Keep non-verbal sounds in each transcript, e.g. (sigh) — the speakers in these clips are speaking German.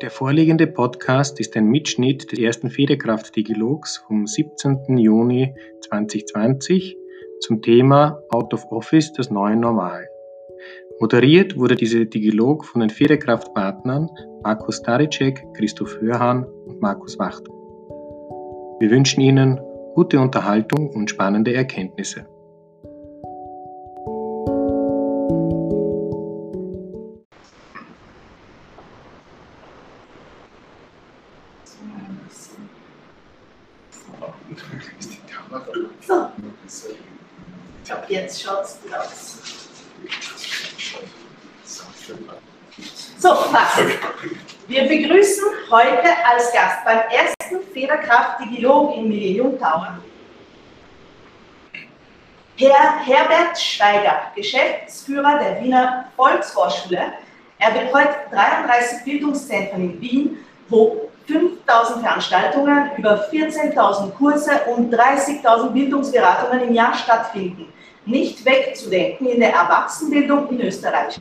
Der vorliegende Podcast ist ein Mitschnitt des ersten Federkraft-Dialogs vom 17. Juni 2020 zum Thema Out of Office, das neue Normal. Moderiert wurde dieser Dialog von den Federkraft-Partnern Markus Staricek, Christoph Hörhan und Markus Wachter. Wir wünschen Ihnen gute Unterhaltung und spannende Erkenntnisse. Federkraft-Dialog im Millennium Tower Herr Herbert Schweiger, Geschäftsführer der Wiener Volksvorschule. Er betreut 33 Bildungszentren in Wien, wo 5000 Veranstaltungen, über 14.000 Kurse und 30.000 Bildungsberatungen im Jahr stattfinden nicht wegzudenken in der Erwachsenenbildung in Österreich.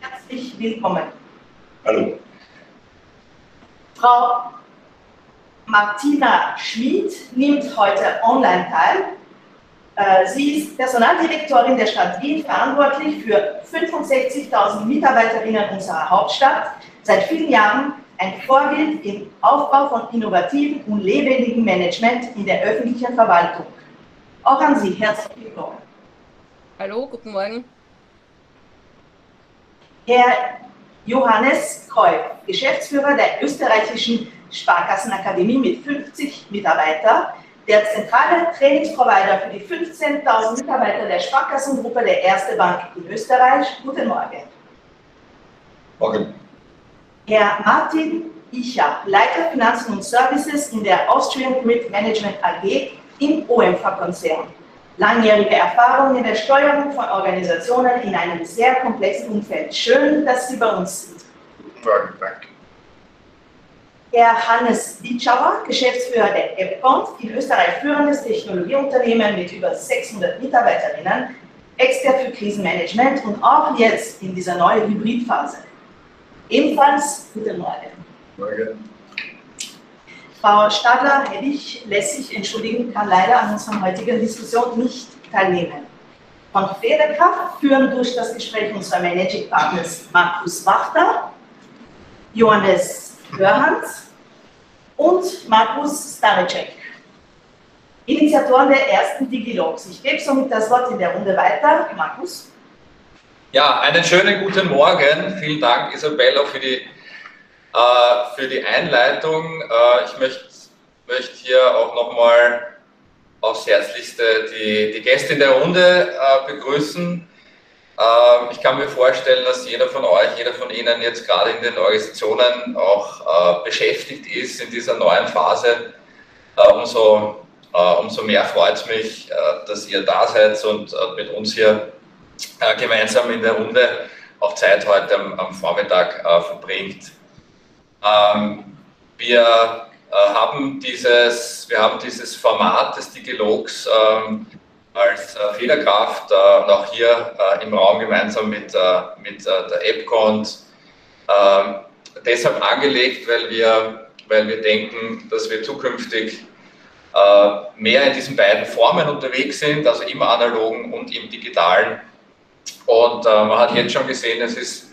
Herzlich willkommen. Hallo. Frau Martina Schmid nimmt heute online teil. Äh, sie ist Personaldirektorin der Stadt Wien, verantwortlich für 65.000 Mitarbeiterinnen unserer Hauptstadt, seit vielen Jahren ein Vorbild im Aufbau von innovativen und lebendigen Management in der öffentlichen Verwaltung. Auch an Sie herzlich willkommen. Hallo, guten Morgen. Herr Johannes Kreuf, Geschäftsführer der österreichischen Sparkassenakademie mit 50 Mitarbeitern, der zentrale Trainingsprovider für die 15.000 Mitarbeiter der Sparkassengruppe der Erste Bank in Österreich. Guten Morgen. Morgen. Herr Martin Icha, Leiter Finanzen und Services in der Austrian Grid Management AG im OMV-Konzern langjährige Erfahrung in der Steuerung von Organisationen in einem sehr komplexen Umfeld. Schön, dass Sie bei uns sind. Guten Morgen, danke. Herr Hannes Ditschauer, Geschäftsführer der EPCONT, in Österreich führendes Technologieunternehmen mit über 600 Mitarbeiterinnen, Expert für Krisenmanagement und auch jetzt in dieser neuen Hybridphase. Ebenfalls guten Morgen. Morgen. Frau Stadler-Hebbig lässt sich entschuldigen, kann leider an unserer heutigen Diskussion nicht teilnehmen. Von Federkraft führen durch das Gespräch unserer Managing Partners Markus Wachter, Johannes Hörhans und Markus Staricek, Initiatoren der ersten Digilogs. Ich gebe somit das Wort in der Runde weiter. Markus. Ja, einen schönen guten Morgen. Vielen Dank, Isabella, für die äh, für die Einleitung. Äh, ich möchte möcht hier auch nochmal aufs Herzlichste die, die Gäste in der Runde äh, begrüßen. Ähm, ich kann mir vorstellen, dass jeder von euch, jeder von Ihnen jetzt gerade in den Organisationen auch beschäftigt ist in dieser neuen Phase. umso, umso mehr freut es mich, dass ihr da seid und mit uns hier gemeinsam in der Runde auch Zeit heute am, am Vormittag verbringt. Ähm, wir, äh, haben dieses, wir haben dieses Format des Digilogs ähm, als äh, Federkraft äh, und auch hier äh, im Raum gemeinsam mit, äh, mit äh, der AppCont ähm, deshalb angelegt, weil wir, weil wir denken, dass wir zukünftig mehr in diesen beiden Formen unterwegs sind, also im analogen und im digitalen. Und man hat jetzt schon gesehen, es ist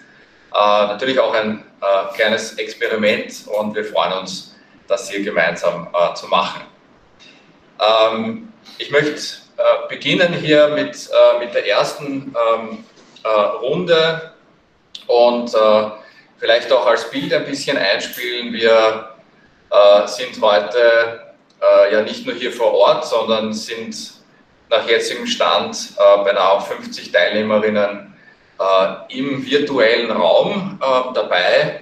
natürlich auch ein äh, kleines Experiment und wir freuen uns, das hier gemeinsam äh, zu machen. Ähm, ich möchte äh, beginnen hier mit, äh, mit der ersten ähm, äh, Runde und äh, vielleicht auch als Bild ein bisschen einspielen. Wir sind heute ja nicht nur hier vor Ort, sondern sind nach jetzigem Stand äh, beinahe 50 Teilnehmerinnen äh, im virtuellen Raum äh, dabei.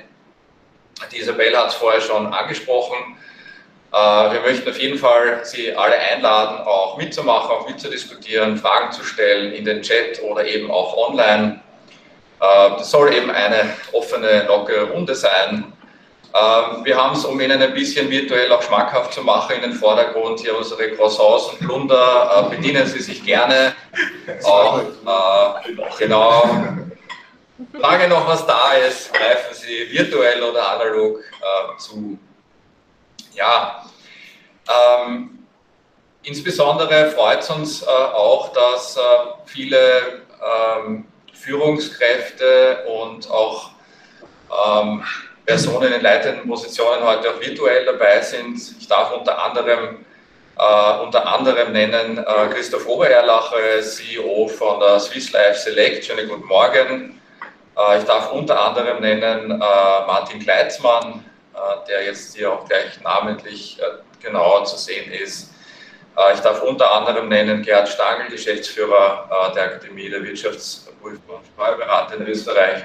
Die Isabel hat es vorher schon angesprochen. Äh, wir möchten auf jeden Fall Sie alle einladen, auch mitzumachen, auch mitzudiskutieren, Fragen zu stellen in den Chat oder eben auch online. Das soll eben eine offene, lockere Runde sein. Ähm, wir haben es, um Ihnen ein bisschen virtuell auch schmackhaft zu machen, in den Vordergrund hier unsere Croissants und Plunder. Äh, bedienen Sie sich gerne. (laughs) Auch, äh, genau. Frage noch, was da ist, greifen Sie virtuell oder analog äh, zu. Ja, ähm, insbesondere freut es uns äh, auch, dass äh, viele ähm, Führungskräfte und auch ähm, Personen in leitenden Positionen heute auch virtuell dabei sind. Ich darf unter anderem, äh, unter anderem nennen äh, Christoph Obererlacher, CEO von der Swiss Life Select. Schönen guten Morgen. Äh, ich darf unter anderem nennen äh, Martin Kleitzmann, der jetzt hier auch gleich namentlich genauer zu sehen ist. Ich darf unter anderem nennen Gerhard Stangl, Geschäftsführer der Akademie der Wirtschaftsprüfer und Steuerberater in Österreich.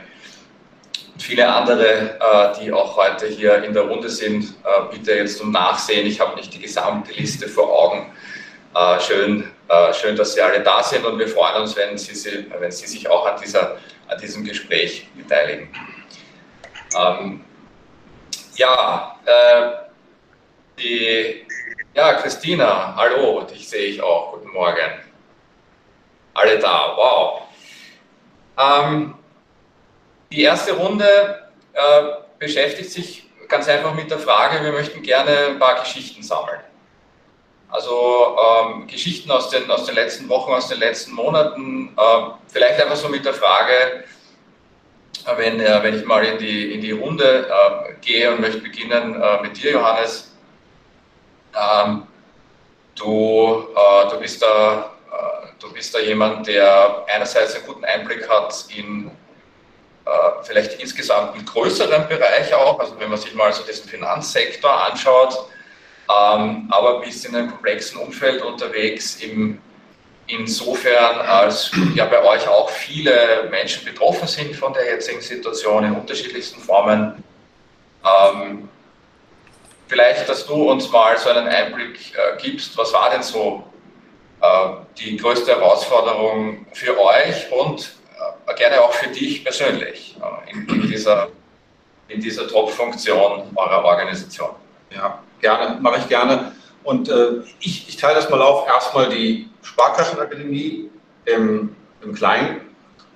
Und viele andere, die auch heute hier in der Runde sind, bitte jetzt um Nachsehen. Ich habe nicht die gesamte Liste vor Augen. Schön, schön, dass Sie alle da sind und wir freuen uns, wenn Sie, wenn Sie sich auch an dieser an diesem Gespräch beteiligen. Ja, äh, die, ja, Christina, hallo, dich sehe ich auch, guten Morgen. Alle da, wow. Ähm, die erste Runde äh, beschäftigt sich ganz einfach mit der Frage, wir möchten gerne ein paar Geschichten sammeln. Also ähm, Geschichten aus den, aus den letzten Wochen, aus den letzten Monaten. Äh, vielleicht einfach so mit der Frage, wenn, äh, wenn ich mal in die, in die Runde äh, gehe und möchte beginnen äh, mit dir, Johannes. Ähm, du, äh, du, bist da, du bist da jemand, der einerseits einen guten Einblick hat in vielleicht insgesamt einen größeren Bereich auch, also wenn man sich mal so diesen Finanzsektor anschaut, ähm, aber bist in einem komplexen Umfeld unterwegs, im, insofern als ja bei euch auch viele Menschen betroffen sind von der jetzigen Situation in unterschiedlichsten Formen. Ähm, vielleicht, dass du uns mal so einen Einblick äh, gibst, was war denn so äh, die größte Herausforderung für euch und äh, gerne auch für dich persönlich äh, in, in, dieser, in dieser Top-Funktion eurer Organisation? Ja, gerne, mache ich gerne. Und äh, ich, ich, teile das mal auf. Erstmal die Sparkassenakademie im, im Kleinen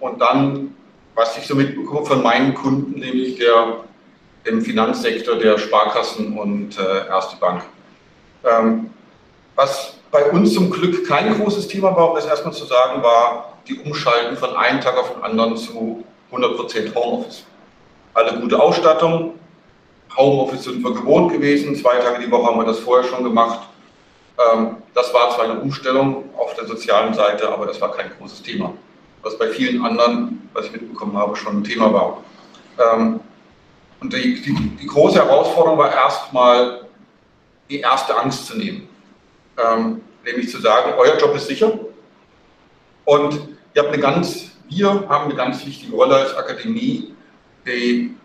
und dann, was ich so mitbekomme von meinen Kunden, nämlich der im Finanzsektor der Sparkassen und äh, Erste Bank. Ähm, was bei uns zum Glück kein großes Thema war, um das erstmal zu sagen, war die Umschalten von einem Tag auf den anderen zu 100% Homeoffice. Alle gute Ausstattung, Homeoffice sind wir gewohnt gewesen, zwei Tage die Woche haben wir das vorher schon gemacht. Ähm, das war zwar eine Umstellung auf der sozialen Seite, aber das war kein großes Thema. Was bei vielen anderen, was ich mitbekommen habe, schon ein Thema war. Ähm, und die, die, die große Herausforderung war erstmal, die erste Angst zu nehmen. Ähm, nämlich zu sagen, euer Job ist sicher. Und ihr habt eine ganz, wir haben eine ganz wichtige Rolle als Akademie, die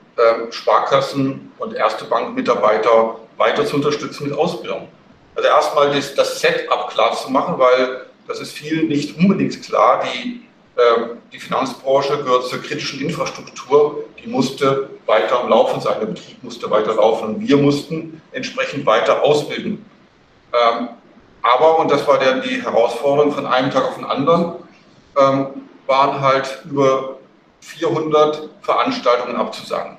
Sparkassen und Erste Bank-Mitarbeiter weiter zu unterstützen mit Ausbildung. Also erstmal das, das Setup klar zu machen, weil das ist vielen nicht unbedingt klar. Die, äh, die Finanzbranche gehört zur kritischen Infrastruktur, die musste weiter am Laufen sein, der Betrieb musste weiter laufen und wir mussten entsprechend weiter ausbilden. Ähm, aber, und das war der, die Herausforderung von einem Tag auf den anderen, ähm, waren halt über 400 Veranstaltungen abzusagen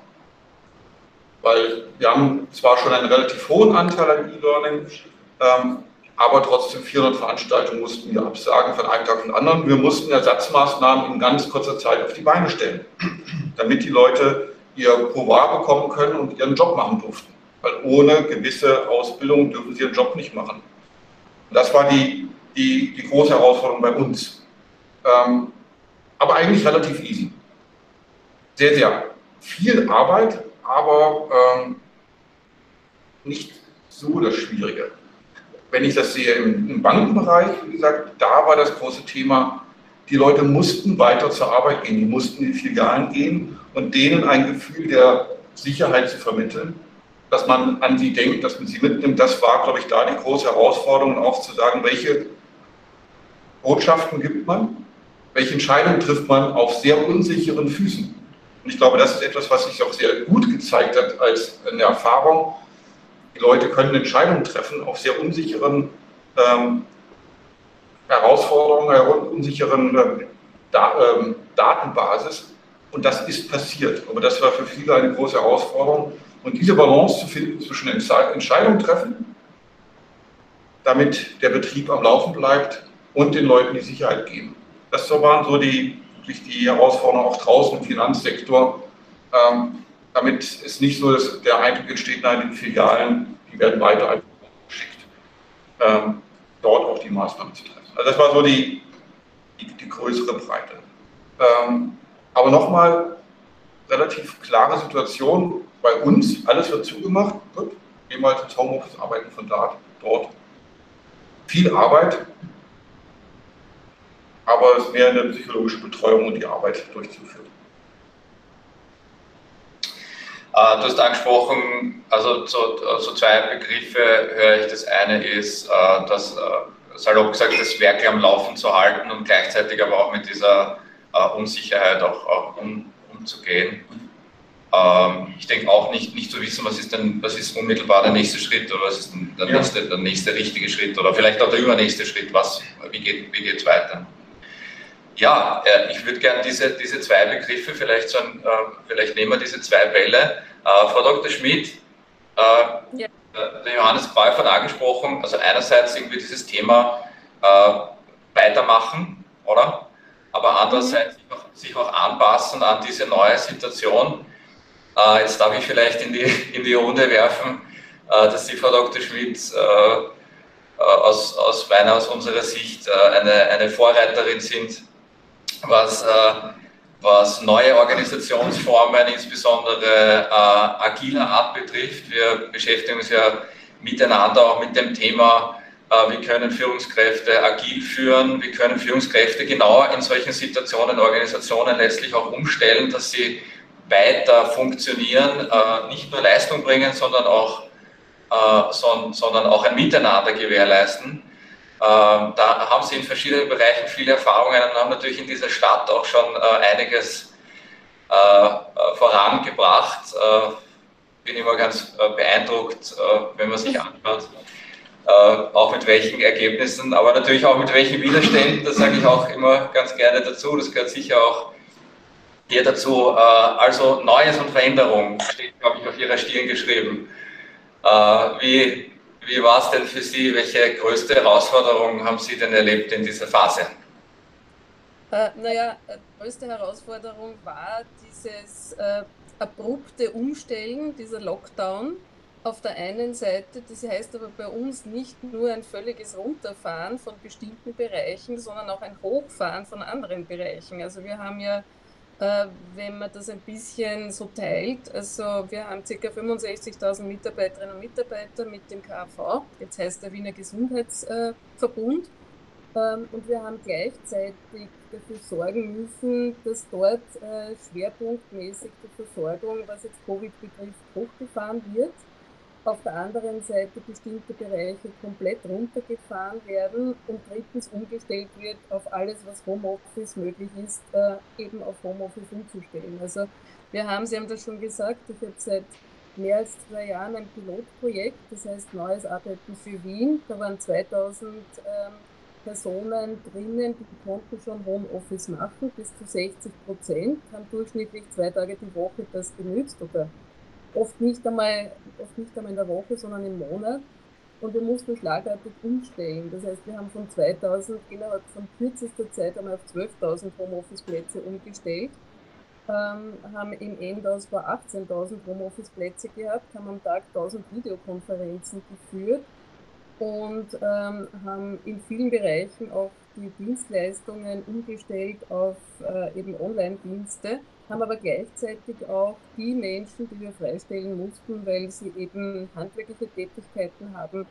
weil wir haben zwar schon einen relativ hohen Anteil an E-Learning, ähm, aber trotzdem 400 Veranstaltungen mussten wir absagen von einem Tag auf den anderen. Wir mussten Ersatzmaßnahmen in ganz kurzer Zeit auf die Beine stellen, (clears throat) damit die Leute ihr Pouvoir bekommen können und ihren Job machen durften. Weil ohne gewisse Ausbildung dürfen sie ihren Job nicht machen. Und das war die, die, die große Herausforderung bei uns. Ähm, aber eigentlich relativ easy. Sehr, sehr viel Arbeit, aber ähm, nicht so das Schwierige. Wenn ich das sehe im, im Bankenbereich, wie gesagt, da war das große Thema, die Leute mussten weiter zur Arbeit gehen, die mussten in die Filialen gehen und denen ein Gefühl der Sicherheit zu vermitteln, dass man an sie denkt, dass man sie mitnimmt. Das war, glaube ich, da die große Herausforderung, auch zu sagen, welche Botschaften gibt man, welche Entscheidungen trifft man auf sehr unsicheren Füßen. Und ich glaube, das ist etwas, was sich auch sehr gut gezeigt hat als eine Erfahrung. Die Leute können Entscheidungen treffen auf sehr unsicheren ähm, Herausforderungen, unsicheren äh, da, ähm, Datenbasis Und das ist passiert. Aber das war für viele eine große Herausforderung. Und diese Balance zu finden zwischen Entscheidungen treffen, damit der Betrieb am Laufen bleibt und den Leuten die Sicherheit geben. Das waren so die, die Herausforderungen auch draußen im Finanzsektor, ähm, damit es nicht so dass der Eindruck entsteht, nein, die Filialen, die werden weiter einfach geschickt, ähm, dort auch die Maßnahmen zu treffen. Also das war so die, die, die größere Breite. Ähm, aber nochmal, relativ klare Situation bei uns, alles wird zugemacht, gut, halt ins Homeoffice, arbeiten von da, dort. Viel Arbeit, aber es mehr eine psychologische Betreuung und die Arbeit durchzuführen. Äh, du hast angesprochen, also so, so, zwei Begriffe höre ich. Das eine ist, äh, dass äh, salopp gesagt, das Werk am Laufen zu halten und gleichzeitig aber auch mit dieser Unsicherheit auch, auch um, umzugehen. Ähm, ich denke auch nicht, nicht zu wissen, was ist denn, was ist unmittelbar der nächste Schritt oder was ist der, ja. nächste, der nächste richtige Schritt oder vielleicht auch der übernächste Schritt, was, wie geht es weiter. Ja, äh, ich würde gerne diese, diese zwei Begriffe, vielleicht, so ein, äh, vielleicht nehmen wir diese zwei Bälle. Äh, Frau Dr. Schmidt, ja. der Johannes Beuf hat angesprochen, also einerseits irgendwie dieses Thema weitermachen, oder? Aber andererseits mhm. sich, auch, anpassen an diese neue Situation. jetzt darf ich vielleicht in die, in die Runde werfen, dass Sie, Frau Dr. Schmidt, aus, aus meiner, aus unserer Sicht eine, eine Vorreiterin sind was, äh, was neue Organisationsformen, insbesondere äh, agiler Art betrifft. Wir beschäftigen uns ja miteinander auch mit dem Thema, äh, wie können Führungskräfte agil führen, wie können Führungskräfte genau in solchen Situationen Organisationen letztlich auch umstellen, dass sie weiter funktionieren, äh, nicht nur Leistung bringen, sondern auch, äh, sondern auch ein Miteinander gewährleisten. Ähm, da haben sie in verschiedenen Bereichen viele Erfahrungen und haben natürlich in dieser Stadt auch schon äh, einiges äh, äh, vorangebracht. bin immer ganz beeindruckt, wenn man sich anschaut, auch mit welchen Ergebnissen, aber natürlich auch mit welchen Widerständen, das sage ich auch immer ganz gerne dazu. Das gehört sicher auch hier dazu. also Neues und Veränderung steht, glaube ich, auf Ihrer Stirn geschrieben. wie wie war es denn für Sie? Welche größte Herausforderung haben Sie denn erlebt in dieser Phase? Äh, naja, die größte Herausforderung war dieses äh, abrupte Umstellen, dieser Lockdown auf der einen Seite. Das heißt aber bei uns nicht nur ein völliges Runterfahren von bestimmten Bereichen, sondern auch ein Hochfahren von anderen Bereichen. Also wir haben ja äh, wenn man das ein bisschen so teilt. Also wir haben ca. 65.000 Mitarbeiterinnen und Mitarbeiter mit dem KV, jetzt heißt der Wiener Gesundheitsverbund. Ähm, und wir haben gleichzeitig dafür sorgen müssen, dass dort äh, schwerpunktmäßig die Versorgung, was jetzt Covid betrifft, hochgefahren wird auf der anderen Seite bestimmte Bereiche komplett runtergefahren werden und drittens umgestellt wird auf alles, was Homeoffice möglich ist, äh, eben auf Homeoffice umzustellen. Also wir haben, Sie haben das schon gesagt, ich habe seit mehr als zwei Jahren ein Pilotprojekt, das heißt Neues Arbeiten für Wien. Da waren 2000 ähm, Personen drinnen, die konnten schon Homeoffice machen, bis zu 60 Prozent, haben durchschnittlich zwei Tage die Woche das genützt oder oft nicht einmal, oft nicht einmal in der Woche, sondern im Monat. Und wir mussten schlagartig umstellen. Das heißt, wir haben von 2000 innerhalb von kürzester Zeit einmal auf 12.000 Homeoffice-Plätze umgestellt, ähm, haben im Endhaus vor 18.000 Homeoffice-Plätze gehabt, haben am Tag 1000 Videokonferenzen geführt und ähm, haben in vielen Bereichen auch die Dienstleistungen umgestellt auf äh, eben Online-Dienste haben aber gleichzeitig auch die Menschen, die wir freistellen mussten, weil sie eben handwerkliche Tätigkeiten haben,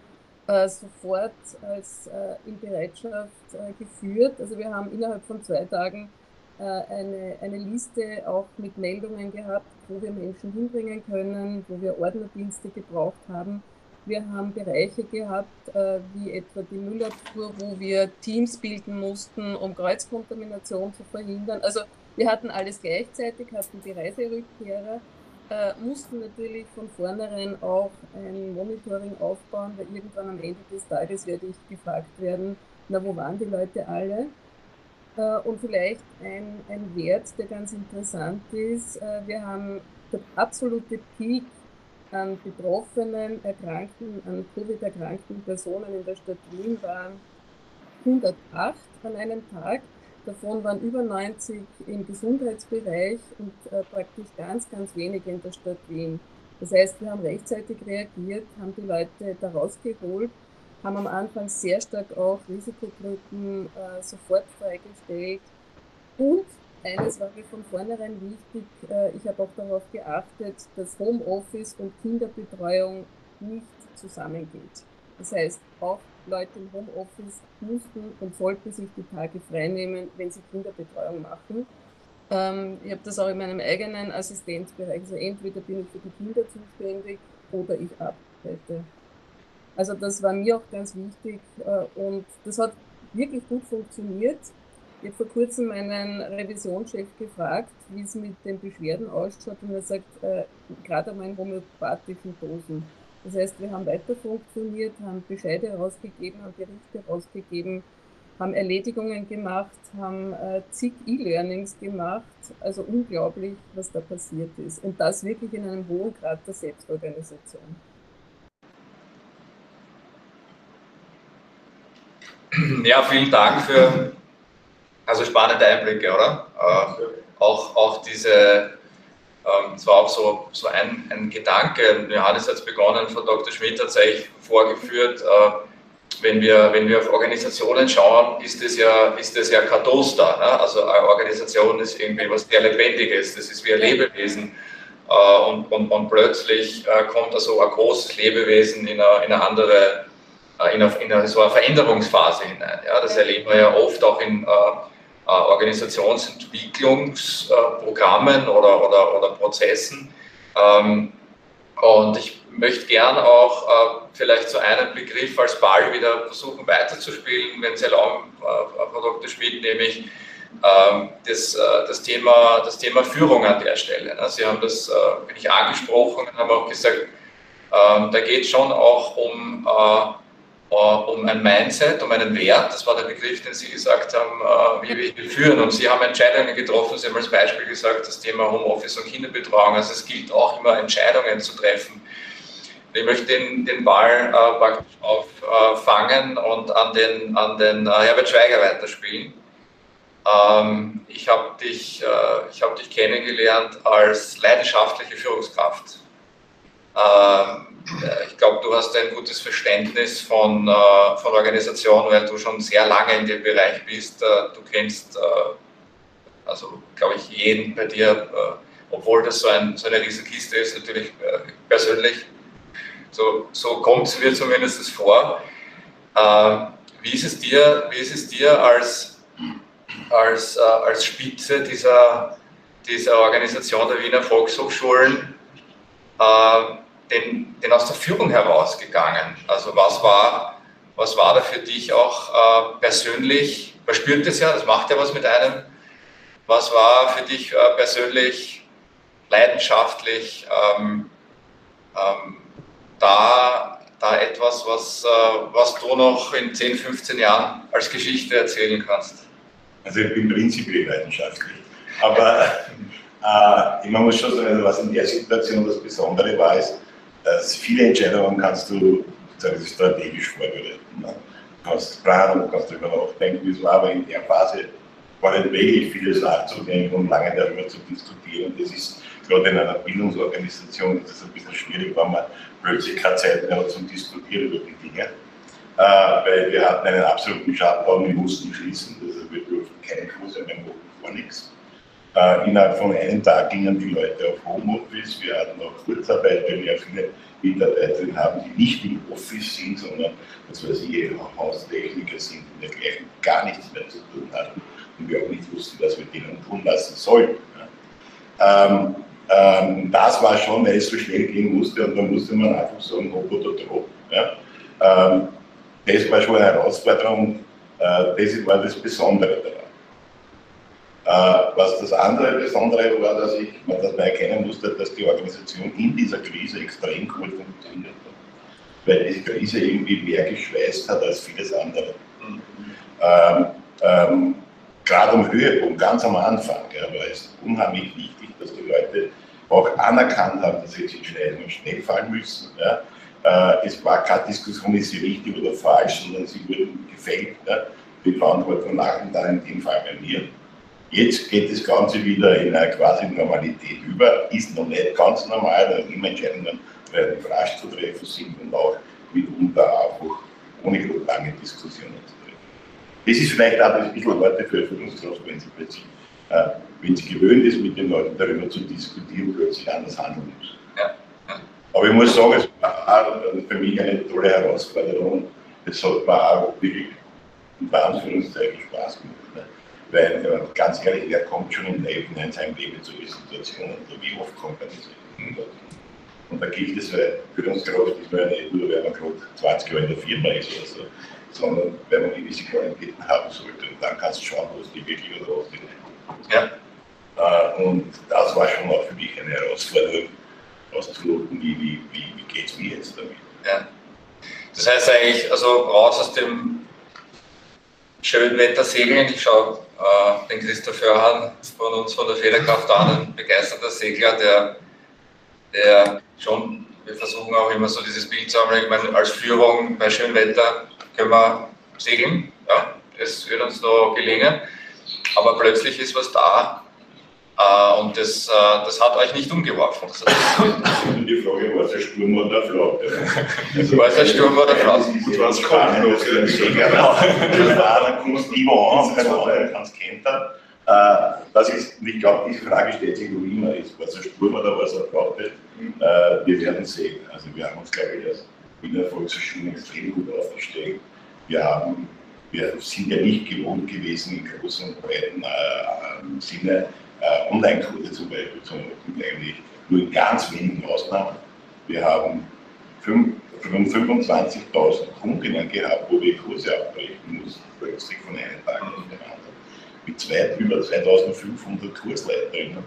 äh, sofort als äh, in Bereitschaft äh, geführt. Also wir haben innerhalb von zwei Tagen äh, eine, eine Liste auch mit Meldungen gehabt, wo wir Menschen hinbringen können, wo wir Ordnerdienste gebraucht haben. Wir haben Bereiche gehabt, äh, wie etwa die Müllabfuhr, wo wir Teams bilden mussten, um Kreuzkontamination zu verhindern. Also wir hatten alles gleichzeitig, hatten die Reiserückkehrer, äh, mussten natürlich von vornherein auch ein Monitoring aufbauen, weil irgendwann am Ende des Tages werde ich gefragt werden, na wo waren die Leute alle? Äh, und vielleicht ein, ein Wert, der ganz interessant ist. Äh, wir haben der absolute Peak an betroffenen, erkrankten, an Covid erkrankten Personen in der Stadt Wien waren 108 an einem Tag. Davon waren über 90 im Gesundheitsbereich und äh, praktisch ganz, ganz wenige in der Stadt Wien. Das heißt, wir haben rechtzeitig reagiert, haben die Leute da rausgeholt, haben am Anfang sehr stark auch Risikogruppen äh, sofort freigestellt. Und eines war mir von vornherein wichtig, äh, ich habe auch darauf geachtet, dass Homeoffice und Kinderbetreuung nicht zusammengeht. Das heißt, auch Leute im Homeoffice mussten und sollten sich die Tage freinehmen, wenn sie Kinderbetreuung machen. Ähm, ich habe das auch in meinem eigenen Assistenzbereich. Also entweder bin ich für die Kinder zuständig oder ich arbeite. Also das war mir auch ganz wichtig äh, und das hat wirklich gut funktioniert. Ich habe vor kurzem meinen Revisionschef gefragt, wie es mit den Beschwerden ausschaut und er sagt, äh, gerade einmal in homöopathischen Dosen. Das heißt, wir haben weiter funktioniert, haben Bescheide herausgegeben, haben Berichte herausgegeben, haben Erledigungen gemacht, haben äh, zig E-Learnings gemacht. Also unglaublich, was da passiert ist. Und das wirklich in einem hohen Grad der Selbstorganisation. Ja, vielen Dank für also spannende Einblicke, oder? Äh, auch, auch diese, ähm, es war auch so, so ein, ein Gedanke, Johannes hat es begonnen, von Dr. Schmidt hat es eigentlich vorgeführt, äh, wenn wir, wenn wir auf Organisationen schauen, ist es ja, ist es ja kein Toaster. Ne? Also eine Organisation ist irgendwie was sehr Lebendiges, das ist wie ein Lebewesen. Äh, und, und, und plötzlich äh, kommt also ein großes Lebewesen in eine, in eine andere, äh, in, eine, in eine, so eine Veränderungsphase hinein. Ja? Das erleben wir ja oft auch in Organisationsentwicklungsprogrammen oder, oder, oder Prozessen. Ähm, und ich möchte gern auch äh, vielleicht so einen Begriff als Ball wieder versuchen weiterzuspielen, wenn Sie erlauben, äh, Frau Dr. Schmidt, nämlich ähm, das, äh, das, Thema, das Thema Führung an der Stelle. Sie haben das, äh, bin ich angesprochen, haben auch gesagt, ähm, da geht es schon auch um äh, äh, um ein Mindset, um einen Wert. Das war der Begriff, den Sie gesagt haben, äh, wie wir führen. Und Sie haben Entscheidungen getroffen. Sie haben als Beispiel gesagt, das Thema Homeoffice und Kinderbetreuung. Also es gilt auch immer, Entscheidungen zu treffen. Ich möchte den, den Ball äh, praktisch auffangen und an den, an den Herbert Schweiger weiterspielen. Ähm, ich habe dich, hab dich kennengelernt als leidenschaftliche Führungskraft. Ähm, ich glaube, du hast ein gutes Verständnis von, äh, von Organisation, weil du schon sehr lange in dem Bereich bist. Äh, du kennst, äh, also glaube ich, jeden bei dir, obwohl das so, ein, so eine Riesenkiste ist, natürlich persönlich. So, so kommt es mir zumindest vor. Ähm, wie ist es dir, wie ist es dir als, als, als Spitze dieser, dieser Organisation der Wiener Volkshochschulen? Denn, denn aus der Führung herausgegangen? Also was war, was war da für dich auch äh, persönlich, man spürt es ja, das macht ja was mit einem, was war für dich äh, persönlich leidenschaftlich ähm, ähm, da, da etwas, was, äh, was du noch in 10, 15 Jahren als Geschichte erzählen kannst? Also ich bin prinzipiell leidenschaftlich, aber (laughs) äh, man muss schon sagen, was in der Situation das Besondere war, ist, dass viele Entscheidungen kannst du strategisch vorbereiten. Ne? Du kannst planen, du kannst darüber nachdenken, es war aber in der Phase war nicht möglich, vieles nachzudenken und lange darüber zu diskutieren. Das ist gerade in einer Bildungsorganisation ist ein bisschen schwierig, wenn man plötzlich keine Zeit mehr hat zum Diskutieren über die Dinge. Äh, weil wir hatten einen absoluten Shutdown, wir mussten schließen, also wir durften keine Kurse mehr machen, vor nichts. Äh, innerhalb von einem Tag gingen die Leute auf Homeoffice. Wir hatten auch Kurzarbeit, weil wir viele Mitarbeiterinnen haben, die nicht im Office sind, sondern, was weiß ich, Haustechniker sind und dergleichen gar nichts mehr zu tun hatten und wir auch nicht wussten, was wir denen tun lassen sollten. Ähm, ähm, das war schon, weil es so schnell gehen musste und da musste man einfach sagen, hopp oder trop. Ja? Ähm, das war schon eine Herausforderung, äh, das war das Besondere was das andere Besondere war, dass ich, man erkennen musste, dass die Organisation in dieser Krise extrem gut funktioniert hat. Weil diese Krise irgendwie mehr geschweißt hat als vieles andere. Ähm, ähm, gerade am Höhepunkt, ganz am Anfang, ja, war es unheimlich wichtig, dass die Leute auch anerkannt haben, dass sie jetzt schnell und schnell fallen müssen. Ja. Äh, es war keine Diskussion, ist sie richtig oder falsch, sondern sie wurden gefällt. Ja. Die Verantwortung lagen da in dem Fall bei mir. Jetzt geht das Ganze wieder in eine quasi Normalität über, ist noch nicht ganz normal, da immer Entscheidungen relativ rasch zu treffen sind und auch mitunter einfach ohne lange Diskussionen zu treffen. Das ist vielleicht auch ein bisschen Worte für Führungskraft, wenn sie plötzlich, äh, wenn sie gewöhnt ist, mit den Leuten darüber zu diskutieren, plötzlich anders handeln muss. Ja. Aber ich muss sagen, es war für mich eine tolle Herausforderung. Es hat mir auch wirklich in Anführungszeichen Spaß gemacht. Weil, äh, ganz ehrlich, wer kommt schon im Leben in seinem Leben zu solche Situationen? Wie oft kommt man in Und da gilt es, weil Führungskraft ist man nicht nur, wenn man gerade 20 Jahre in der Firma ist oder so, sondern wenn man gewisse Qualitäten haben sollte. Und dann kannst du schauen, was die wirklich oder was die nicht. Ja. Äh, und das war schon auch für mich eine Herausforderung, auszuloten, wie, wie, wie, wie geht es mir jetzt damit. Ja. Das heißt eigentlich, also raus aus dem schönen Wetter segeln. Ich schaue äh, den Christoph Hörhan von uns von der Federkraft an, ein begeisterter Segler, der, der schon, wir versuchen auch immer so dieses Bild zu haben, ich meine, als Führung bei schönem Wetter können wir segeln, ja, das wird uns noch gelingen, aber plötzlich ist was da, Uh, und das, uh, das hat euch nicht umgeworfen. Das die Frage, war es ein Sturm oder eine Flaute? War es ein Sturm oder eine Flaute? Gut, was kommt noch? Genau. Dann kommst du lieber an, wenn du kannst kentern. Das ist, ich glaube, die Frage stellt sich noch immer, ist war es ein Sturm oder war es eine Flaute? wir werden sehen. Also wir haben uns, glaube ich, in der Volkshochschule extrem gut aufgestellt. Wir haben wir sind ja nicht gewohnt gewesen, in großen und breiten äh, Sinne äh, Online-Kurse zum Beispiel zu machen, eigentlich nur in ganz wenigen Ausnahmen. Wir haben 25.000 Kundinnen gehabt, wo wir Kurse abbrechen mussten, plötzlich von einem Tag auf den anderen. Mit zwei, über 2500 Kursleiterinnen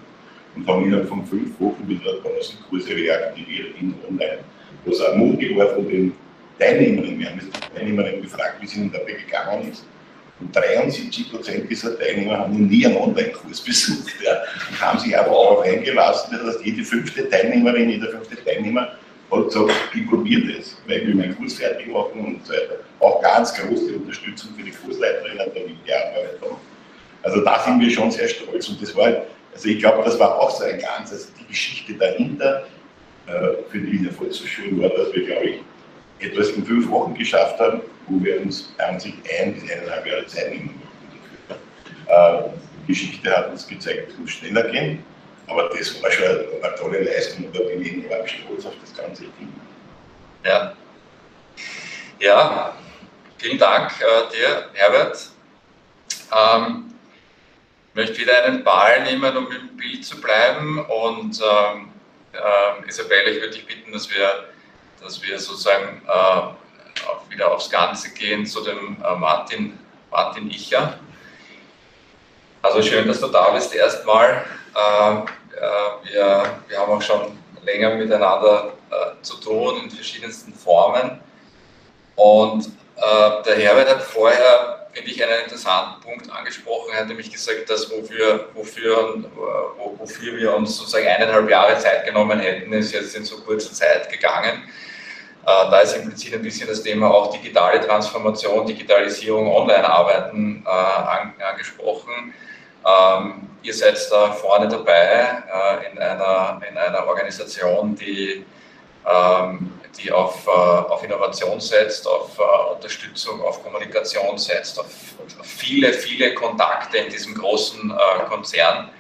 und haben innerhalb von fünf Wochen wieder 1000 Kurse reaktiviert in Online. Was auch mutig war von den Teilnehmerinnen. Wir haben die Teilnehmerinnen gefragt, wie es ihnen dabei gegangen ist. Und 73 Prozent dieser Teilnehmer haben noch nie einen Online-Kurs besucht ja, und haben sich aber darauf eingelassen. Das heißt, jede fünfte Teilnehmerin, jeder fünfte Teilnehmer hat gesagt, ich probiere das, weil ich will meinen Kurs fertig machen und so weiter. Auch ganz große Unterstützung für die Kursleiterinnen, damit die Arbeit haben. Also da sind wir schon sehr stolz. Und das war, also ich glaube, das war auch so ein ganz, also die Geschichte dahinter äh, für die Wiener Volkshochschule war, dass wir, glaube ich, etwas in fünf Wochen geschafft haben, wo wir uns an ein bis eineinhalb Jahre Zeit nehmen mussten. Äh, die Geschichte hat uns gezeigt, es muss schneller gehen, aber das war schon eine tolle Leistung und da bin ich enorm stolz auf das ganze Team. Ja. Ja, vielen Dank äh, dir, Herbert. Ähm, ich möchte wieder einen Ball nehmen, um im Bild zu bleiben. Und ähm, äh, Isabelle, ich würde dich bitten, dass wir dass wir sozusagen äh, wieder aufs Ganze gehen zu dem äh, Martin, Martin Icher. Also schön, dass du da bist erstmal. Äh, äh wir, wir haben auch schon länger miteinander äh, zu tun in verschiedensten Formen. Und der Herbert hat vorher, finde ich, einen interessanten Punkt angesprochen. Er hat nämlich gesagt, dass wofür, wofür, wofür wir uns sozusagen eineinhalb Jahre Zeit genommen hätten, ist jetzt in so kurzer Zeit gegangen. Äh, da ist implizit ein bisschen das Thema auch digitale Transformation, Digitalisierung, Online-Arbeiten äh, angesprochen. Ähm, ihr seid da vorne dabei äh, in, einer, in einer Organisation, die, ähm, die auf, auf Innovation setzt, auf Unterstützung, auf Kommunikation setzt, auf, viele, viele Kontakte in diesem großen Konzern.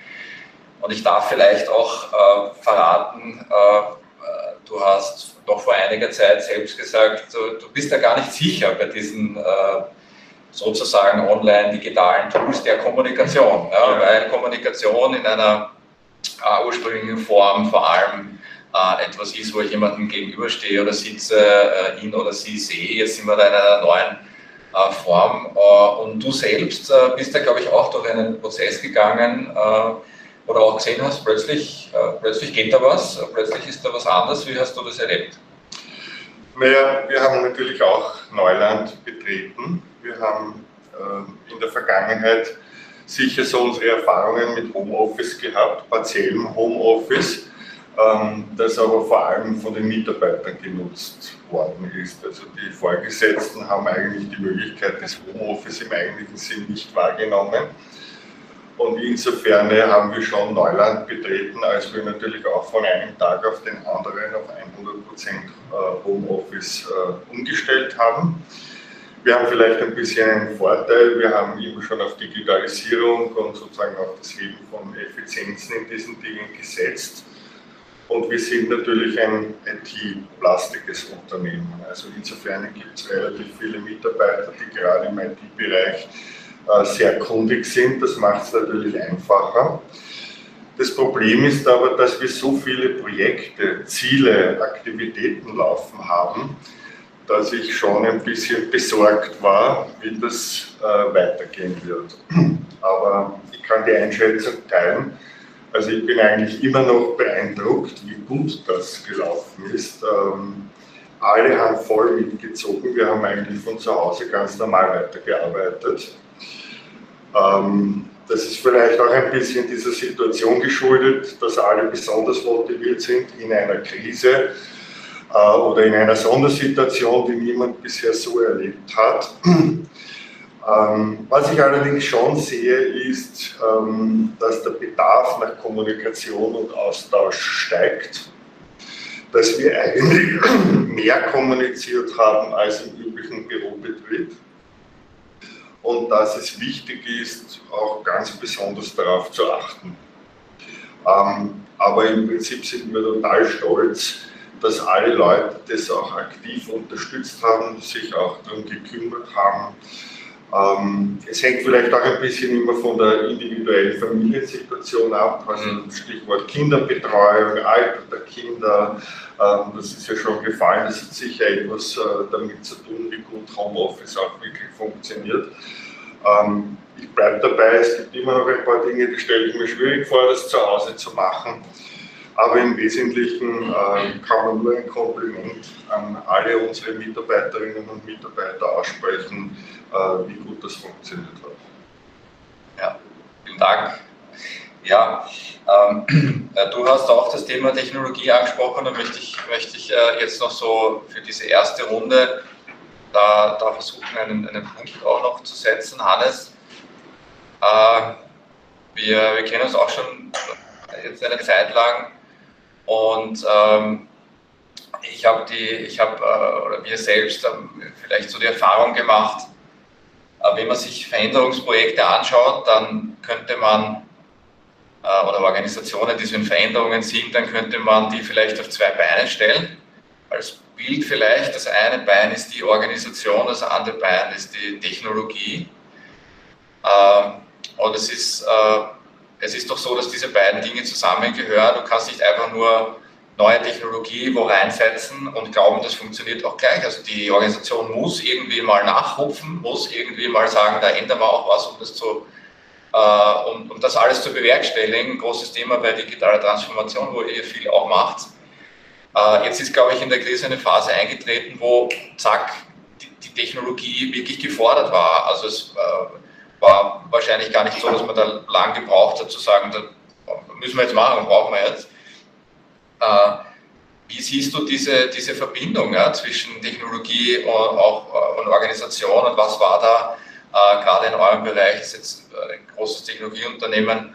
Und ich darf vielleicht auch verraten, vor einiger Zeit selbst gesagt, du, du bist ja gar nicht sicher bei diesen äh, sozusagen online-digitalen Tools der Kommunikation, ja, weil Kommunikation in einer äh, ursprünglichen Form vor allem äh, etwas ist, wo ich jemandem gegenüberstehe oder sitze, äh, ihn oder sie sehe. Jetzt sind wir da in einer neuen äh, Form äh, und du selbst bist da, glaube ich, auch durch einen Prozess gegangen, oder auch gesehen hast, plötzlich, plötzlich geht da was, plötzlich ist da was anders. Wie hast du das erlebt? Naja, wir haben natürlich auch Neuland betreten. Wir haben äh, in der Vergangenheit sicher so unsere Erfahrungen mit Homeoffice gehabt, partiellem Homeoffice, ähm, das aber vor allem von den Mitarbeitern genutzt worden ist. Also die Vorgesetzten haben eigentlich die Möglichkeit des Homeoffice im eigentlichen Sinn nicht wahrgenommen. Und insofern haben wir schon Neuland betreten, als wir natürlich auch von einem Tag auf den anderen auf 100% äh, Homeoffice äh, umgestellt haben. Wir haben vielleicht ein bisschen einen Vorteil, wir haben immer schon auf Digitalisierung und sozusagen auf das Heben von Effizienzen in diesen Dingen gesetzt. Und wir sind natürlich ein IT-lastiges Unternehmen. Also insofern gibt es relativ viele Mitarbeiter, die gerade im IT-Bereich sehr kundig sind. Das macht es natürlich einfacher. Das Problem ist aber, dass wir so viele Projekte, Ziele, Aktivitäten laufen haben, dass ich schon ein bisschen besorgt war, wie das äh, weitergehen wird. (clears throat) Aber ich kann die Einschätzung teilen. Also ich bin eigentlich immer noch beeindruckt, wie gut das gelaufen ist. Ähm, alle haben voll mitgezogen. Wir haben eigentlich von zu Hause ganz normal weitergearbeitet. Ähm, das ist vielleicht auch ein bisschen dieser Situation geschuldet, dass alle besonders motiviert sind in einer Krise äh, oder in einer Sondersituation, die niemand bisher so erlebt hat. (clears throat) Ähm, was ich allerdings schon sehe, ist, ähm, dass der Bedarf nach Kommunikation und Austausch steigt, dass wir eigentlich (clears throat) mehr kommuniziert haben als im üblichen Bürobetrieb und dass es wichtig ist, auch ganz besonders darauf zu achten. Ähm, aber im Prinzip sind wir total stolz, dass alle Leute das auch aktiv unterstützt haben, sich auch darum gekümmert haben. Ähm, es hängt vielleicht auch ein bisschen immer von der individuellen Familiensituation ab, also mhm. Stichwort Kinderbetreuung, Alter der Kinder, ähm, das ist ja schon gefallen, das hat sicher etwas äh, damit zu tun, wie gut Homeoffice auch wirklich funktioniert. Ähm, ich bleibe dabei, es gibt immer noch ein paar Dinge, die stelle ich mir schwierig vor, das zu Hause zu machen. Aber im Wesentlichen äh, kann man nur ein Kompliment an alle unsere Mitarbeiterinnen und Mitarbeiter aussprechen, äh, wie gut das funktioniert hat. Ja, vielen Dank. Ja, ähm, äh, du hast auch das Thema Technologie angesprochen. Da möchte ich, möchte ich äh, jetzt noch so für diese erste Runde da, da versuchen, einen, einen Punkt auch noch zu setzen. Hannes, äh, wir, wir kennen uns auch schon jetzt eine Zeit lang und ähm, ich habe die, ich habe, äh, oder wir selbst haben vielleicht so die Erfahrung gemacht, äh, wenn man sich Veränderungsprojekte anschaut, dann könnte man, äh, oder Organisationen, die so in Veränderungen sind, dann könnte man die vielleicht auf zwei Beine stellen. Als Bild vielleicht, das eine Bein ist die Organisation, das andere Bein ist die Technologie. Ähm, und es ist, es ist doch so, dass diese beiden Dinge zusammengehören. Du kannst nicht einfach nur neue Technologie wo reinsetzen und glauben, das funktioniert auch gleich. Also die Organisation muss irgendwie mal nachrufen, muss irgendwie mal sagen, da ändern wir auch was, um das zu äh, um, um das alles zu bewerkstelligen. Großes Thema bei digitaler Transformation, wo ihr viel auch macht. Äh, jetzt ist, glaube ich, in der Krise eine Phase eingetreten, wo zack, die, die Technologie wirklich gefordert war. Also es äh, war wahrscheinlich gar nicht so, dass man da lang gebraucht hat zu sagen, da müssen wir jetzt machen, brauchen wir jetzt äh, wie siehst du diese, diese Verbindung ja, zwischen Technologie und, auch, und Organisation und was war da äh, gerade in eurem Bereich, das ist jetzt ein großes Technologieunternehmen,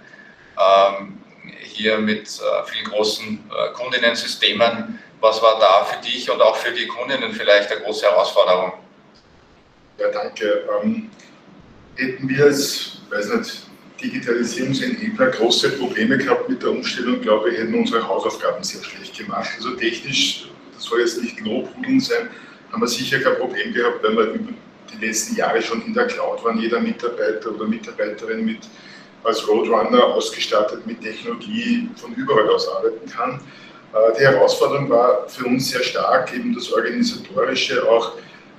ähm, hier mit äh, vielen großen äh, Kundinnensystemen, was war da für dich und auch für die Kundinnen vielleicht eine große Herausforderung? Ja, danke. Ähm, hätten wir es, weiß nicht, Digitalisierungsenabler große Probleme gehabt mit der Umstellung, glaube ich, hätten unsere Hausaufgaben sehr schlecht gemacht. Also technisch, das soll jetzt nicht Lobhudeln sein, haben wir sicher kein Problem gehabt, weil wir über die letzten Jahre schon in der Cloud waren. Jeder Mitarbeiter oder Mitarbeiterin mit als Roadrunner ausgestattet mit Technologie von überall aus arbeiten kann. Äh, die Herausforderung war für uns sehr stark, eben das Organisatorische, auch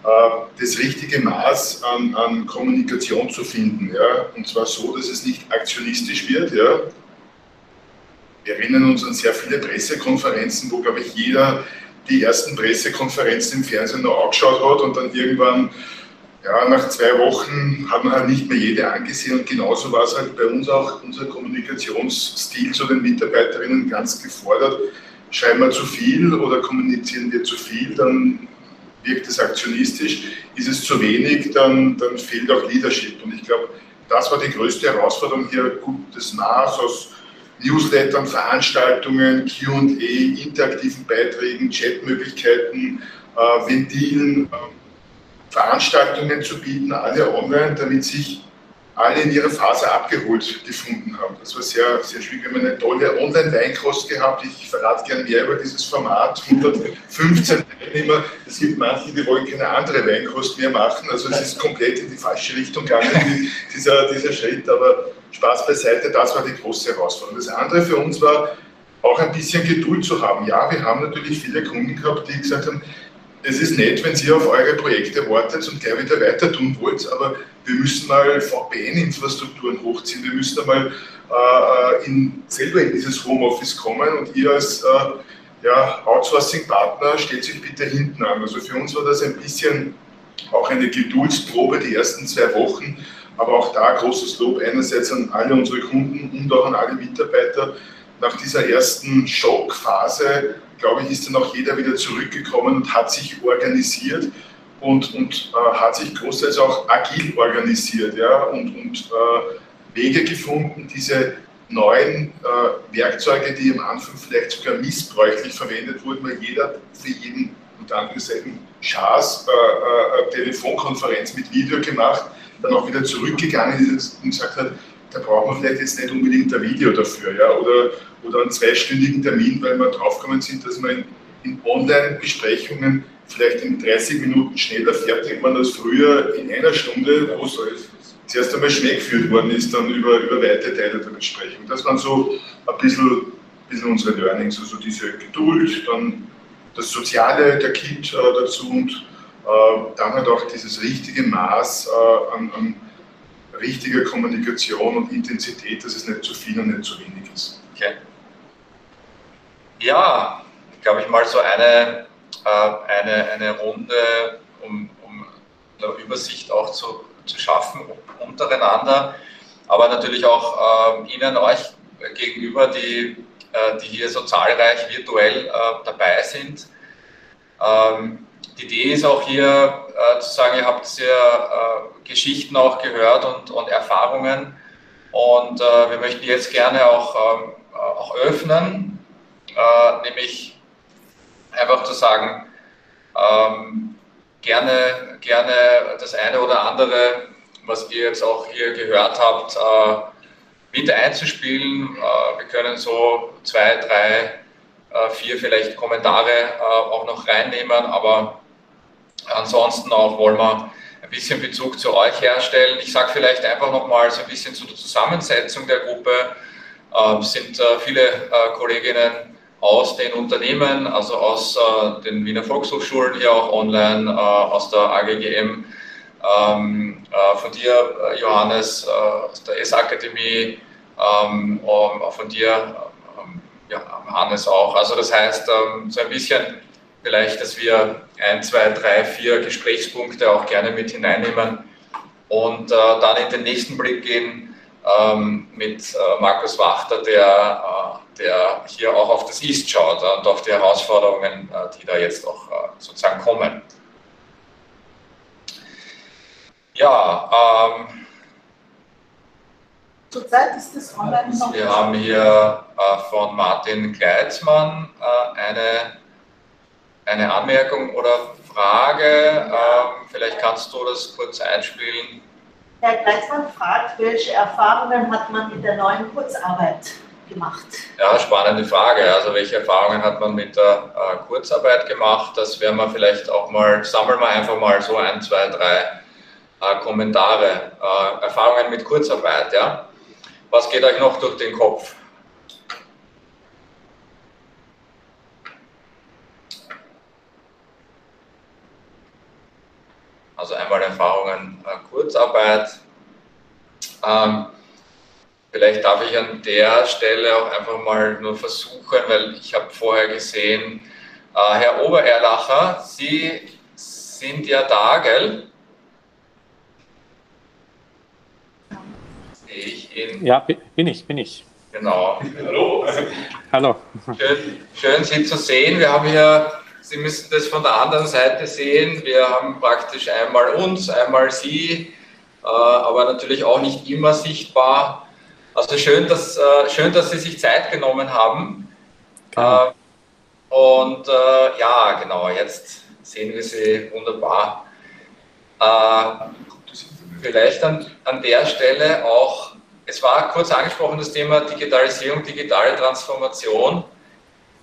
das richtige Maß an, an, Kommunikation zu finden. Ja? Und zwar so, dass es nicht aktionistisch wird. Ja? Wir erinnern uns an sehr viele Pressekonferenzen, wo, glaube ich, jeder die ersten Pressekonferenzen im Fernsehen noch angeschaut hat und dann irgendwann ja, nach zwei Wochen hat man halt nicht mehr jede angesehen und genauso war es halt bei uns auch unser Kommunikationsstil zu den Mitarbeiterinnen ganz gefordert. Schreiben wir zu viel oder kommunizieren wir zu viel, dann wirkt es aktionistisch. Ist es zu wenig, dann, dann fehlt auch Leadership. Und ich glaube, das war die größte Herausforderung hier, gutes Maß aus Newslettern, Veranstaltungen, QA, interaktiven Beiträgen, Chatmöglichkeiten, äh, Ventilen, äh, Veranstaltungen zu bieten, alle online, damit sich alle in ihrer Phase abgeholt gefunden haben. Das war sehr, sehr schwierig. Wir haben eine tolle Online-Weinkost gehabt. Ich verrate gerne mehr über dieses Format. 115 Teilnehmer. Es gibt manche, die wollen keine andere Weinkost mehr machen. Also es ist komplett in die falsche Richtung gegangen, dieser, dieser Schritt. Aber Spaß beiseite, das war die große Herausforderung. Das andere für uns war, auch ein bisschen Geduld zu haben. Ja, wir haben natürlich viele Kunden gehabt, die gesagt haben, es ist nett, wenn Sie auf eure Projekte wartet und gleich wieder weiter tun wollt, aber wir müssen mal VPN-Infrastrukturen hochziehen, wir müssen einmal äh, in, selber in dieses Homeoffice kommen und ihr als äh, ja, Outsourcing-Partner stellt sich bitte hinten an. Also für uns war das ein bisschen auch eine Geduldsprobe die ersten zwei Wochen, aber auch da großes Lob einerseits an alle unsere Kunden und auch an alle Mitarbeiter. Nach dieser ersten Schockphase, glaube ich, ist dann auch jeder wieder zurückgekommen und hat sich organisiert und, und äh, hat sich großteils auch agil organisiert ja, und, und äh, Wege gefunden, diese neuen äh, Werkzeuge, die am Anfang vielleicht sogar missbräuchlich verwendet wurden, weil jeder für jeden unter Anführungszeichen Schaß äh, äh, Telefonkonferenz mit Video gemacht, dann auch wieder zurückgegangen ist und gesagt hat, da braucht man vielleicht jetzt nicht unbedingt ein Video dafür, ja, oder, oder einen zweistündigen Termin, weil wir draufgekommen sind, dass man in, in Online-Besprechungen vielleicht in 30 Minuten schneller fertig waren als früher in einer Stunde, wo es zuerst einmal schnell geführt worden ist, dann über, über weite Teile der Besprechung. Das waren so ein bisschen, bisschen unsere Learnings, also diese Geduld, dann das Soziale der Kind äh, dazu und äh, dann halt auch dieses richtige Maß äh, an, an richtiger Kommunikation und Intensität, dass es nicht zu viel und nicht zu wenig ist. Okay. Ja, glaube ich mal so eine, äh, eine, eine Runde, um, um eine Übersicht auch zu, zu schaffen untereinander, aber natürlich auch äh, Ihnen, euch gegenüber, die, äh, die hier so zahlreich virtuell äh, dabei sind. Ähm, die Idee ist auch hier äh, zu sagen, ihr habt sehr äh, Geschichten auch gehört und, und Erfahrungen und äh, wir möchten jetzt gerne auch, ähm, äh, auch öffnen, äh, nämlich einfach zu sagen, ähm, gerne, gerne das eine oder andere, was ihr jetzt auch hier gehört habt, äh, mit einzuspielen. wir können so zwei, drei, vier vielleicht Kommentare auch noch reinnehmen, aber Ansonsten auch wollen wir ein bisschen Bezug zu euch herstellen. Ich sage vielleicht einfach nochmal so ein bisschen zu der Zusammensetzung der Gruppe. Ähm, sind äh, viele äh, Kolleginnen aus den Unternehmen, also aus äh, den Wiener Volkshochschulen hier auch online, aus der AGGM, ähm, von dir, Johannes, aus der S-Akademie, ähm, von dir, ja, Hannes auch. Also das heißt, so ein bisschen vielleicht, dass wir ein, zwei, drei, vier Gesprächspunkte auch gerne mit hineinnehmen und äh, dann in den nächsten Blick gehen ähm, mit äh, Markus Wachter, der, äh, der hier auch auf das East schaut und auf die Herausforderungen, äh, die da jetzt auch äh, sozusagen kommen. Ja, ähm, Zurzeit ist das online noch. Wir haben hier äh, von Martin Kleitzmann eine eine Anmerkung oder Frage? Ähm, vielleicht kannst du das kurz einspielen. Herr Kreismann fragt, welche Erfahrungen hat man mit der neuen Kurzarbeit gemacht? Ja, spannende Frage. Also welche Erfahrungen hat man mit der äh, Kurzarbeit gemacht? Das werden wir vielleicht auch mal, sammeln wir einfach mal so ein, zwei, drei äh, Kommentare. Äh, Erfahrungen mit Kurzarbeit, ja. Was geht euch noch durch den Kopf? Also einmal Erfahrungen äh, Kurzarbeit. Ähm, vielleicht darf ich an der Stelle auch einfach mal nur versuchen, weil ich habe vorher gesehen, äh, Herr Obererlacher, Sie sind ja da, gell? Ich ihn? Ja, bin ich, bin ich. Genau. Hallo. Hallo. Schön, schön, Sie zu sehen. Wir haben hier Sie müssen das von der anderen Seite sehen. Wir haben praktisch einmal uns, einmal Sie, äh, aber natürlich auch nicht immer sichtbar. Also schön, dass, äh, schön, dass Sie sich Zeit genommen haben. Genau. Und äh, ja, genau, jetzt sehen wir Sie wunderbar. vielleicht an, an der Stelle auch es war kurz angesprochen das Thema Digitalisierung, digitale Transformation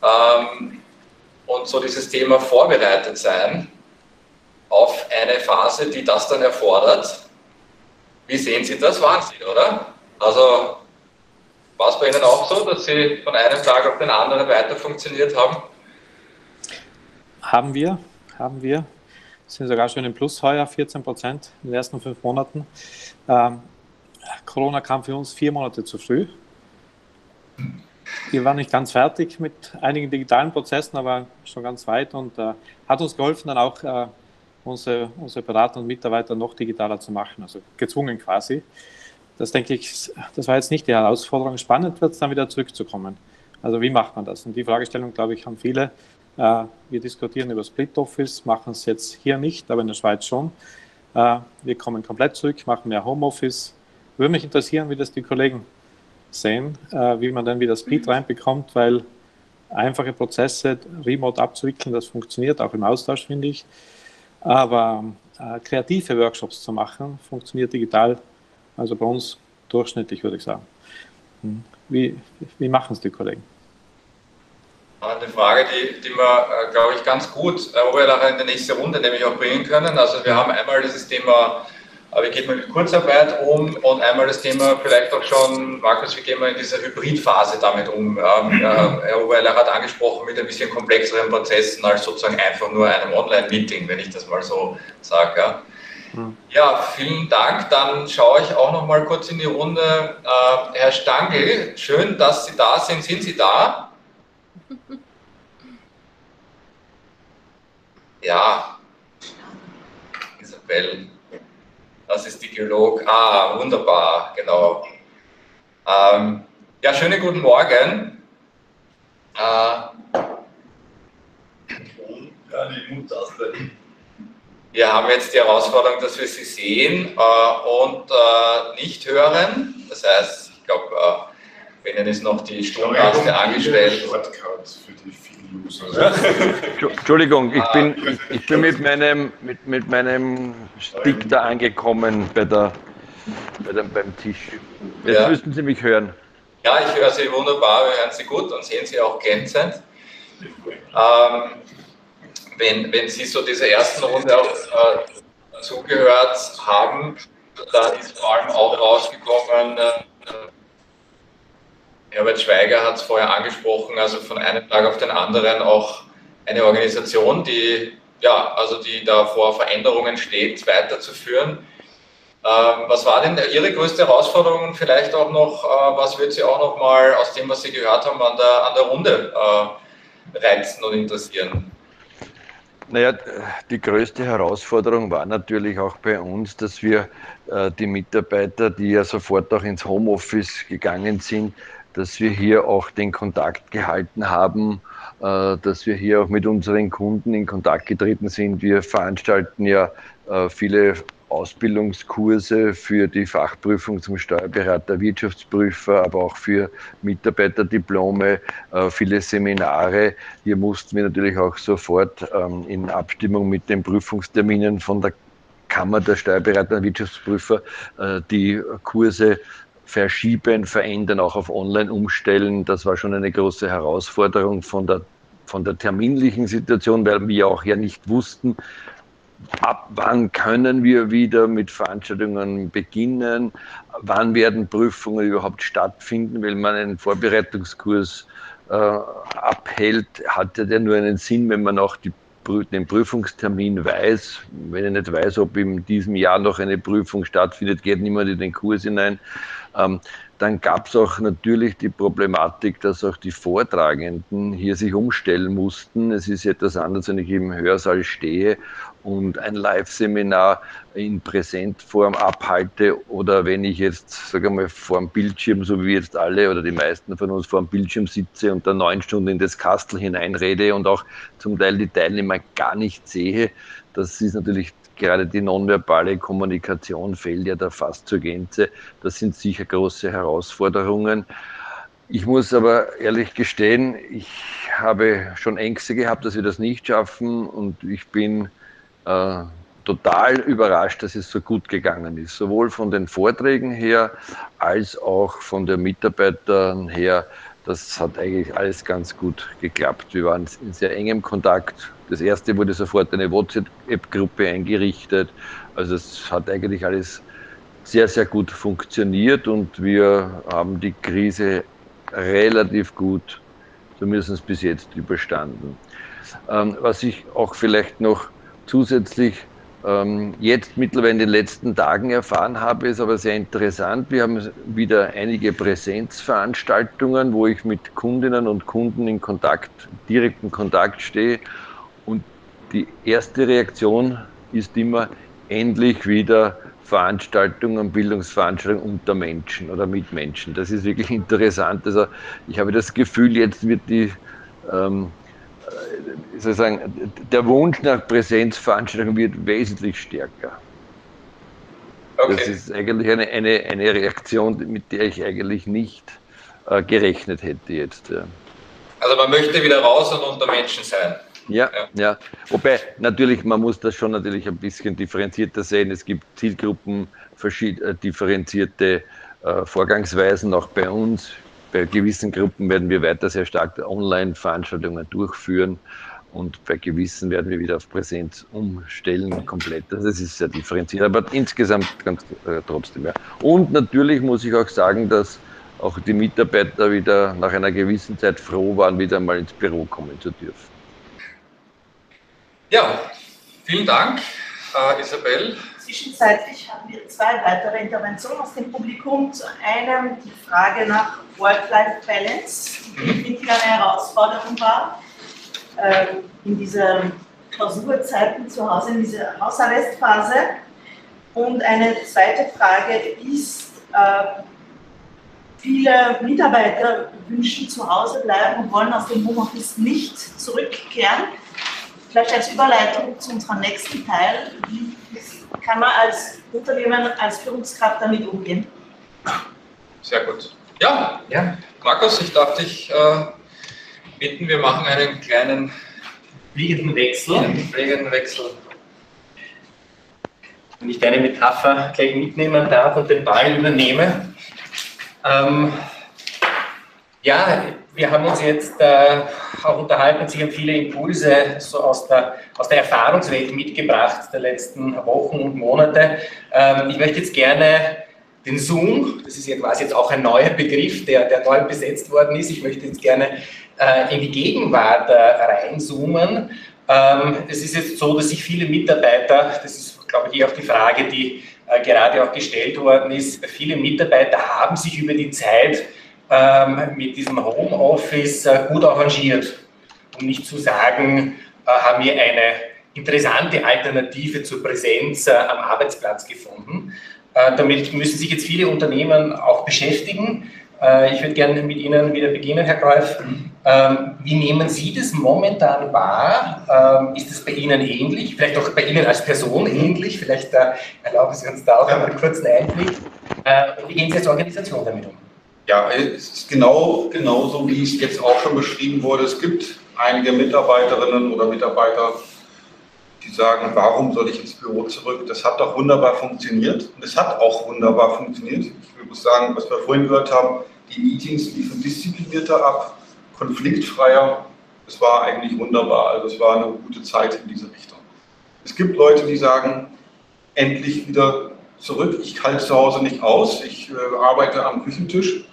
ähm, und so dieses Thema vorbereitet sein auf eine Phase, die das dann erfordert. Wie sehen Sie das? Wahnsinn, oder? Also war es bei Ihnen auch so, dass Sie von einem Tag auf den anderen weiter funktioniert haben? Haben wir, haben wir. Sind sogar schon im Plus heuer, 14 Prozent in den ersten fünf Monaten. Ähm, Corona kam für uns vier Monate zu früh. Wir waren nicht ganz fertig mit einigen digitalen Prozessen, aber schon ganz weit und äh, hat uns geholfen, dann auch äh, unsere, unsere Berater und Mitarbeiter noch digitaler zu machen, also gezwungen quasi. Das denke ich, das war jetzt nicht die Herausforderung. Spannend wird es dann wieder zurückzukommen. Also wie macht man das? Und die Fragestellung, glaube ich, haben viele. Äh, wir diskutieren über Split Office, machen es jetzt hier nicht, aber in der Schweiz schon. Äh, wir kommen komplett zurück, machen mehr Homeoffice, würde mich interessieren, wie das die Kollegen sehen, äh, wie man dann wieder Speed reinbekommt, weil einfache Prozesse remote abzuwickeln, das funktioniert auch im Austausch, finde ich. Aber äh, kreative Workshops zu machen, funktioniert digital, also bei uns durchschnittlich, würde ich sagen. Hm. Wie, wie machen es die Kollegen? Eine Frage, die, die wir, äh, glaube ich, ganz gut äh, in der nächsten Runde nämlich auch bringen können. Also wir haben einmal dieses Thema wie geht man mit Kurzarbeit um und einmal das Thema vielleicht auch schon, Markus, wie gehen wir in dieser Hybridphase damit um? Ähm, Herr Oberleier hat angesprochen mit ein bisschen komplexeren Prozessen als sozusagen einfach nur einem Online-Meeting, wenn ich das mal so sage. Ja. Hm. Ja, vielen Dank. Dann schaue ich auch noch mal kurz in die Runde. Äh, Herr Stangl, schön, dass Sie da sind. Sind Sie da? (laughs) Ja. Isabel. Das ist die Geolog. Ah, wunderbar, genau. Ähm, ja, schönen guten Morgen. Äh, wir haben jetzt die Herausforderung, dass wir Sie sehen äh, und äh, nicht hören. Das heißt, ich glaube, bei Ihnen ist noch die Sturmtaste angestellt. Shortcuts für die Entschuldigung, ich bin, ich bin mit, meinem, mit, mit meinem Stick da angekommen bei der, bei dem, beim Tisch. Jetzt ja. müssten Sie mich hören. Ja, ich höre Sie wunderbar, wir hören Sie gut und sehen Sie auch glänzend. Ähm, wenn, wenn Sie so dieser ersten Runde auch äh, zugehört haben, da ist vor allem auch rausgekommen, äh, Herbert Schweiger hat es vorher angesprochen, also von einem Tag auf den anderen auch eine Organisation, die ja, also die da vor Veränderungen steht, weiterzuführen. Ähm, was war denn Ihre größte Herausforderung? Vielleicht auch noch, äh, was wird Sie auch noch mal aus dem, was Sie gehört haben, an der, an der Runde äh, reizen und interessieren? Naja, die größte Herausforderung war natürlich auch bei uns, dass wir äh, die Mitarbeiter, die ja sofort auch ins Homeoffice gegangen sind, dass wir hier auch den Kontakt gehalten haben, äh, dass wir hier auch mit unseren Kunden in Kontakt getreten sind. Wir veranstalten ja äh, viele Ausbildungskurse für die Fachprüfung zum Steuerberater, Wirtschaftsprüfer, aber auch für Mitarbeiterdiplome, äh, viele Seminare. Hier mussten wir natürlich auch sofort ähm, in Abstimmung mit den Prüfungsterminen von der Kammer der Steuerberater und Wirtschaftsprüfer die Kurse verschieben, verändern, auch auf Online umstellen. Das war schon eine große Herausforderung von der, von der terminlichen Situation, weil wir auch ja nicht wussten, ab wann können wir wieder mit Veranstaltungen beginnen, wann werden Prüfungen überhaupt stattfinden, weil man einen Vorbereitungskurs äh, abhält, hat ja nur einen Sinn, wenn man auch die, den Prüfungstermin weiß. Wenn ich nicht weiß, ob in diesem Jahr noch eine Prüfung stattfindet, geht niemand in den Kurs hinein. Ähm, dann gab es auch natürlich die Problematik, dass auch die Vortragenden hier sich umstellen mussten. Es ist etwas anderes, wenn ich im Hörsaal stehe und ein Live-Seminar in Präsentform abhalte oder wenn ich jetzt, sage mal, vor dem Bildschirm, so wie jetzt alle oder die meisten von uns vor dem Bildschirm sitze und dann neun Stunden in das Kastel hineinrede und auch zum Teil die Teilnehmer gar nicht sehe, das ist natürlich gerade die nonverbale Kommunikation fehlt ja da fast zur Gänze. Das sind sicher große Herausforderungen. Ich muss aber ehrlich gestehen, ich habe schon Ängste gehabt, dass wir das nicht schaffen und ich bin äh, total überrascht, dass es so gut gegangen ist. Sowohl von den Vorträgen her als auch von den Mitarbeitern her. Das hat eigentlich alles ganz gut geklappt. Wir waren in sehr engem Kontakt. Das erste wurde sofort eine WhatsApp-Gruppe eingerichtet. Also es hat eigentlich alles sehr, sehr gut funktioniert und wir haben die Krise relativ gut, zumindest bis jetzt, überstanden. Ähm, was ich auch vielleicht noch zusätzlich ähm, jetzt mittlerweile in den letzten Tagen erfahren habe, ist aber sehr interessant. Wir haben wieder einige Präsenzveranstaltungen, wo ich mit Kundinnen und Kunden in Kontakt, direkten Kontakt stehe. Die erste Reaktion ist immer endlich wieder Veranstaltungen, Bildungsveranstaltungen unter Menschen oder mit Menschen. Das ist wirklich interessant. Also ich habe das Gefühl, jetzt wird die ähm, sozusagen, der Wunsch nach Präsenzveranstaltungen wird wesentlich stärker. Okay. Das ist eigentlich eine, eine, eine Reaktion, mit der ich eigentlich nicht äh, gerechnet hätte jetzt. Ja. Also man möchte wieder raus und unter Menschen sein. Ja, ja. Wobei natürlich, man muss das schon natürlich ein bisschen differenzierter sehen. Es gibt Zielgruppen, äh, differenzierte äh, Vorgangsweisen auch bei uns. Bei gewissen Gruppen werden wir weiter sehr stark Online-Veranstaltungen durchführen und bei gewissen werden wir wieder auf Präsenz umstellen komplett. Also das ist sehr differenziert, aber insgesamt ganz äh, trotzdem. Ja. Und natürlich muss ich auch sagen, dass auch die Mitarbeiter wieder nach einer gewissen Zeit froh waren, wieder mal ins Büro kommen zu dürfen. Ja, vielen Dank, äh, Isabel. Zwischenzeitlich haben wir zwei weitere Interventionen aus dem Publikum. Zu einem die Frage nach Work-Life-Balance, die wirklich eine Herausforderung war äh, in dieser Klausurzeiten zu Hause, in dieser Hausarrestphase. Und eine zweite Frage ist, äh, viele Mitarbeiter wünschen zu Hause bleiben und wollen aus dem Homeoffice nicht zurückkehren. Vielleicht als Überleitung zu unserem nächsten Teil. Wie kann man als Unternehmen, als Führungskraft damit umgehen? Sehr gut. Ja, ja. Markus, ich darf dich äh, bitten, wir machen einen kleinen fliegenden Wechsel. Fliegenden Wechsel. Wenn ich deine Metapher gleich mitnehmen darf und den Ball übernehme. Ähm, ja, wir haben uns jetzt äh, auch unterhalten, Sie haben viele Impulse so aus der, aus der Erfahrungswelt mitgebracht der letzten Wochen und Monate. Ähm, ich möchte jetzt gerne den Zoom, das ist ja quasi jetzt auch ein neuer Begriff, der, der neu besetzt worden ist. Ich möchte jetzt gerne äh, in die Gegenwart äh, reinzoomen. Ähm, es ist jetzt so, dass sich viele Mitarbeiter, das ist, glaube ich, auch die Frage, die äh, gerade auch gestellt worden ist, viele Mitarbeiter haben sich über die Zeit ähm, mit diesem Homeoffice äh, gut arrangiert. Um nicht zu sagen, äh, haben wir eine interessante Alternative zur Präsenz äh, am Arbeitsplatz gefunden. damit müssen sich jetzt viele Unternehmen auch beschäftigen. ich würde gerne mit Ihnen wieder beginnen, Herr Greif. Ähm, wie nehmen Sie das momentan wahr? Ähm, ist es bei Ihnen ähnlich? Vielleicht auch bei Ihnen als Person ähnlich? Vielleicht erlauben Sie uns da auch einen kurzen Einblick. wie gehen Sie als Organisation damit um? Ja, es ist genau, genau so, wie es jetzt auch schon beschrieben wurde. Es gibt einige Mitarbeiterinnen oder Mitarbeiter, die sagen, warum soll ich ins Büro zurück? Das hat doch wunderbar funktioniert. Und es hat auch wunderbar funktioniert. Ich muss sagen, was wir vorhin gehört haben, die Meetings liefen disziplinierter ab, konfliktfreier. Es war eigentlich wunderbar. Also es war eine gute Zeit in diese Richtung. Es gibt Leute, die sagen, endlich wieder zurück. Ich halte zu Hause nicht aus. Ich äh, arbeite am Küchentisch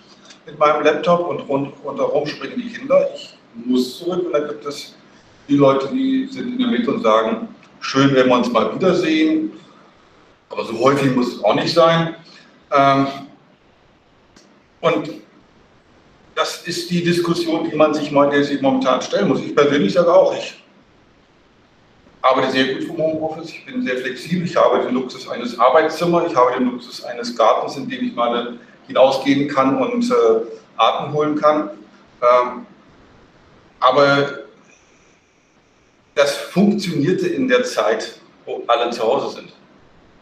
mit meinem Laptop und rund, rundherum springen die Kinder. Ich muss zurück und dann gibt es die Leute, die sind in der Mitte und sagen, schön, wenn wir uns mal wiedersehen, aber so häufig muss es auch nicht sein. Ähm, und das ist die Diskussion, die man sich, momentan stellen muss. Ich persönlich sage auch, ich arbeite sehr gut vom Homeoffice, ich bin sehr flexibel, ich habe den Luxus eines Arbeitszimmers, ich habe den Luxus eines Gartens, in dem ich mal hinausgehen kann und äh, Atem holen kann. Ähm, aber das funktionierte in der Zeit, wo alle zu Hause sind.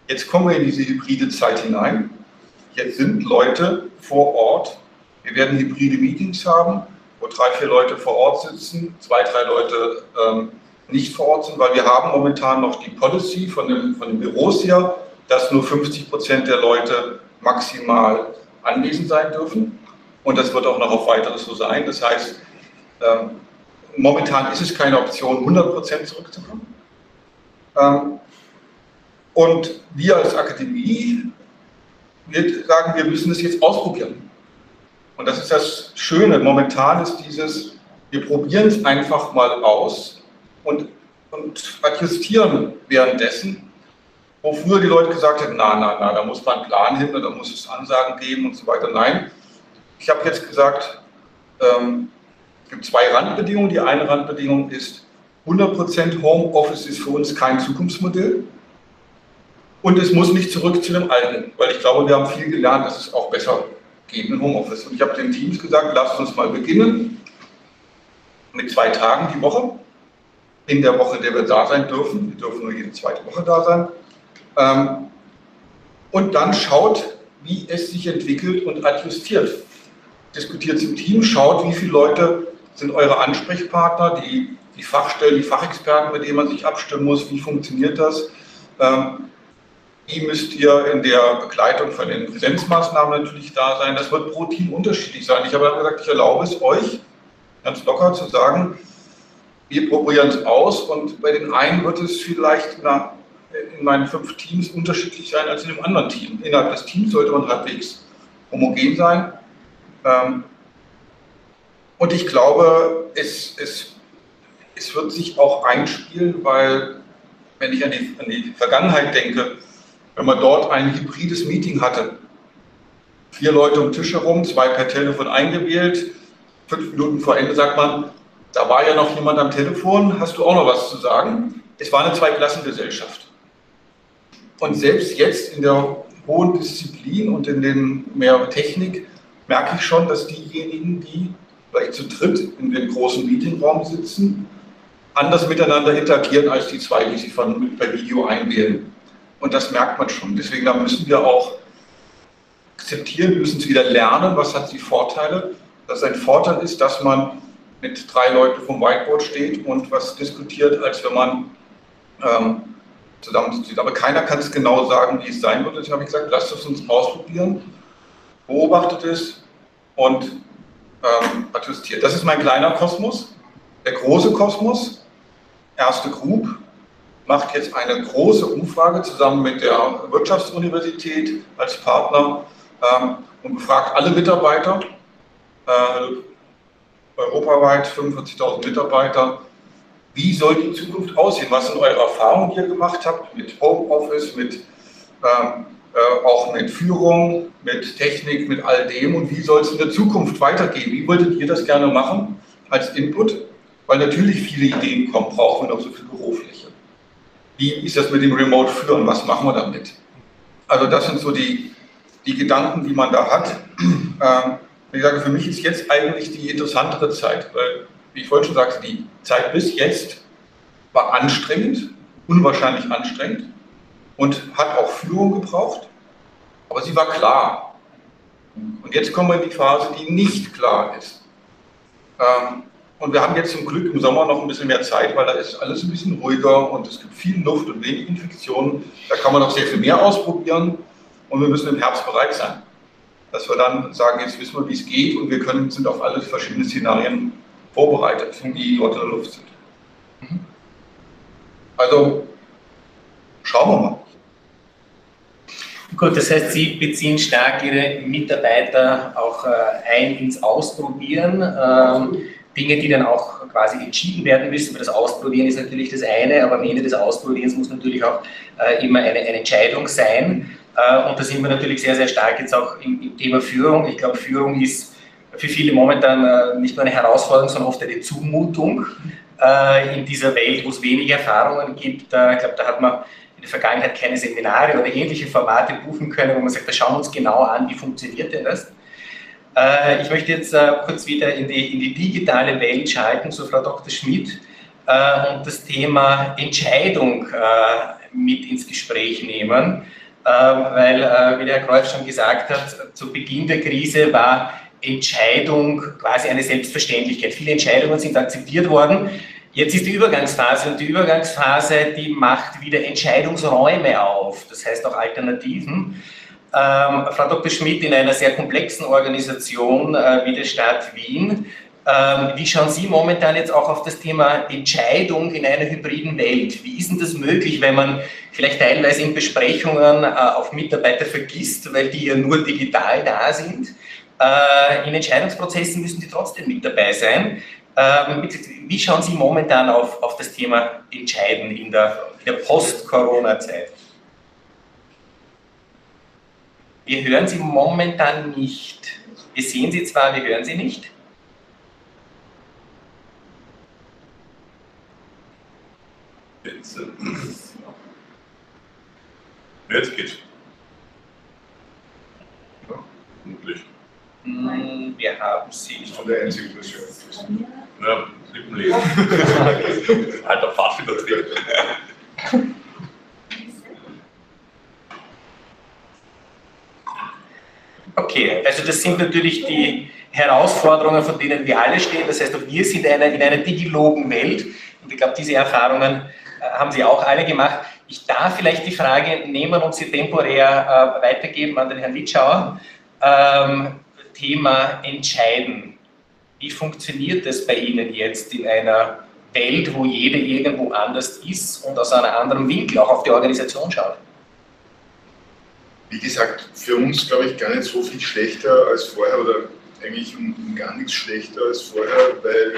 Jetzt kommen wir in diese hybride Zeit hinein. Jetzt sind Leute vor Ort. Wir werden hybride Meetings haben, wo drei, vier Leute vor Ort sitzen, zwei, drei Leute ähm, nicht vor Ort sind, weil wir haben momentan noch die Policy von, dem, von den Büros her, dass nur 50 Prozent der Leute maximal anwesend sein dürfen. Und das wird auch noch auf weiteres so sein. Das heißt, ähm, momentan ist es keine Option, 100 Prozent zurückzukommen. Ähm, und wir als Akademie, wir sagen, wir müssen es jetzt ausprobieren. Und das ist das Schöne. Momentan ist dieses, wir probieren es einfach mal aus und, und adjustieren währenddessen, wo früher die Leute gesagt hätten, na, na, na, da muss man einen Plan hin, da muss es Ansagen geben und so weiter. Nein, ich habe jetzt gesagt, ähm, es gibt zwei Randbedingungen. Die eine Randbedingung ist, 100% Homeoffice ist für uns kein Zukunftsmodell. Und es muss nicht zurück zu dem Alten, weil ich glaube, wir haben viel gelernt, dass es auch besser geht im Homeoffice. Und ich habe den Teams gesagt, lasst uns mal beginnen mit zwei Tagen die Woche. In der Woche, in der wir da sein dürfen. Wir dürfen nur jede zweite Woche da sein. Ähm, und dann schaut, wie es sich entwickelt und adjustiert. Diskutiert im Team, schaut, wie viele Leute sind eure Ansprechpartner, die, die Fachstellen, die Fachexperten, mit denen man sich abstimmen muss, wie funktioniert das. Ähm, wie müsst ihr in der Begleitung von den Präsenzmaßnahmen natürlich da sein. Das wird pro Team unterschiedlich sein. Ich habe dann gesagt, ich erlaube es euch, ganz locker zu sagen, wir probieren es aus und bei den einen wird es vielleicht na, in meinen fünf Teams unterschiedlich sein als in dem anderen Team. Innerhalb des Teams sollte man halbwegs homogen sein. Ähm, und ich glaube, es, es, es wird sich auch einspielen, weil, wenn ich an die, an die Vergangenheit denke, wenn man dort ein hybrides Meeting hatte, vier Leute um den Tisch herum, zwei per Telefon eingewählt, fünf Minuten vor Ende sagt man, da war ja noch jemand am Telefon, hast du auch noch was zu sagen? Es war eine Zweiklassengesellschaft. Und selbst jetzt in der hohen Disziplin und in den mehr Technik merke ich schon, dass diejenigen, die vielleicht zu dritt in dem großen Meetingraum sitzen, anders miteinander interagieren als die zwei, die sich von, per Video einwählen. Und das merkt man schon. Deswegen da müssen wir auch akzeptieren, müssen es wieder lernen, was hat die Vorteile. Dass ein Vorteil ist, dass man mit drei Leuten vom Whiteboard steht und was diskutiert, als wenn man ähm, zusammensitzt. Aber keiner kann es genau sagen, wie es sein wird. Deswegen habe ich gesagt, lasst es uns ausprobieren, beobachtet es und ähm, adjustiert. Das ist mein kleiner Kosmos. Der große Kosmos, erste Group, macht jetzt eine große Umfrage zusammen mit der Wirtschaftsuniversität als Partner ähm, und befragt alle Mitarbeiter, äh, europaweit 45.000 Mitarbeiter, wie soll die Zukunft aussehen? Was sind eure Erfahrungen, die ihr gemacht habt mit Homeoffice, mit, ähm, äh, auch mit Führung, mit Technik, mit all dem und wie soll es in der Zukunft weitergehen? Wie wolltet ihr das gerne machen als Input? Weil natürlich viele Ideen kommen, brauchen wir noch so viel Bürofläche. Wie ist das mit dem Remote Führen? Was machen wir damit? Also das sind so die, die Gedanken, die man da hat. Ähm, ich sage, für mich ist jetzt eigentlich die interessantere Zeit, weil, wie ich vorhin schon sagte, die Zeit bis jetzt war anstrengend, unwahrscheinlich anstrengend und hat auch Führung gebraucht, aber sie war klar. Und jetzt kommen wir in die Phase, die nicht klar ist. Ähm, und wir haben jetzt zum Glück im Sommer noch ein bisschen mehr Zeit, weil da ist alles ein bisschen ruhiger und es gibt viel Luft und wenig Infektionen. Da kann man noch sehr viel mehr ausprobieren und wir müssen im Herbst bereit sein. Dass wir dann sagen, jetzt wissen wir, wie es geht und wir können, sind auf alle verschiedenen Szenarien vorbereitet, die dort in der Luft sind. Also schauen wir mal. Gut, das heißt, Sie beziehen stark Ihre Mitarbeiter auch äh, ein ins Ausprobieren. Ähm, Dinge, die dann auch quasi entschieden werden müssen. Aber das Ausprobieren ist natürlich das eine, aber am Ende des Ausprobierens muss natürlich auch äh, immer eine, eine, Entscheidung sein. Äh, und da sind wir natürlich sehr, sehr stark jetzt auch im, im Thema Führung. Ich glaube, Führung ist für viele momentan äh, nicht nur eine Herausforderung, sondern oft eine Zumutung, äh, in dieser Welt, wo es wenige Erfahrungen gibt. Ich glaube, da hat man in der Vergangenheit keine Seminare oder ähnliche Formate buchen können, wo man sagt, da schauen wir uns genau an, wie funktioniert denn das. Äh, ich möchte jetzt kurz wieder in die, in die digitale Welt schalten zu Frau Dr. Schmidt und das Thema Entscheidung mit ins Gespräch nehmen, weil, wie der Herr Kreuz schon gesagt hat, zu Beginn der Krise war Entscheidung quasi eine Selbstverständlichkeit. Viele Entscheidungen sind akzeptiert worden. Jetzt ist die Übergangsphase und die Übergangsphase, die macht wieder Entscheidungsräume auf, das heißt auch Alternativen. Ähm, Frau Dr. Schmidt, in einer sehr komplexen Organisation äh, wie der Stadt Wien, ähm, wie schauen Sie momentan jetzt auch auf das Thema Entscheidung in einer hybriden Welt? Wie ist denn das möglich, wenn man vielleicht teilweise in Besprechungen äh, auf Mitarbeiter vergisst, weil die ja nur digital da sind? Äh, in Entscheidungsprozessen müssen die trotzdem mit dabei sein. Ähm, wie schauen Sie momentan auf, auf das Thema Entscheiden in der, der Post-Corona-Zeit? Wir hören Sie momentan nicht. Wir sehen Sie zwar, wir hören Sie nicht. Jetzt, jetzt geht's. Ja, vermutlich. Hm, wir haben Sie. Bin der (laughs) der Version. Ja, Lippenlesen. Alter Pfadfindertrieb. Okay, also das sind natürlich die Herausforderungen, von denen wir alle stehen. Das heißt, auch wir sind in einer, in einer digilogen Welt. Und ich glaube, diese Erfahrungen äh, haben Sie auch alle gemacht. Ich darf vielleicht die Frage nehmen und sie temporär äh, weitergeben an den Herrn Litschauer. Ähm, Thema Entscheiden. Wie funktioniert das bei Ihnen jetzt in einer Welt, wo jeder irgendwo anders ist und aus einem anderen Winkel auch auf die Organisation schaut? wie gesagt, für uns glaube ich gar nicht so viel schlechter als vorher oder eigentlich um, um gar nichts schlechter als vorher, weil,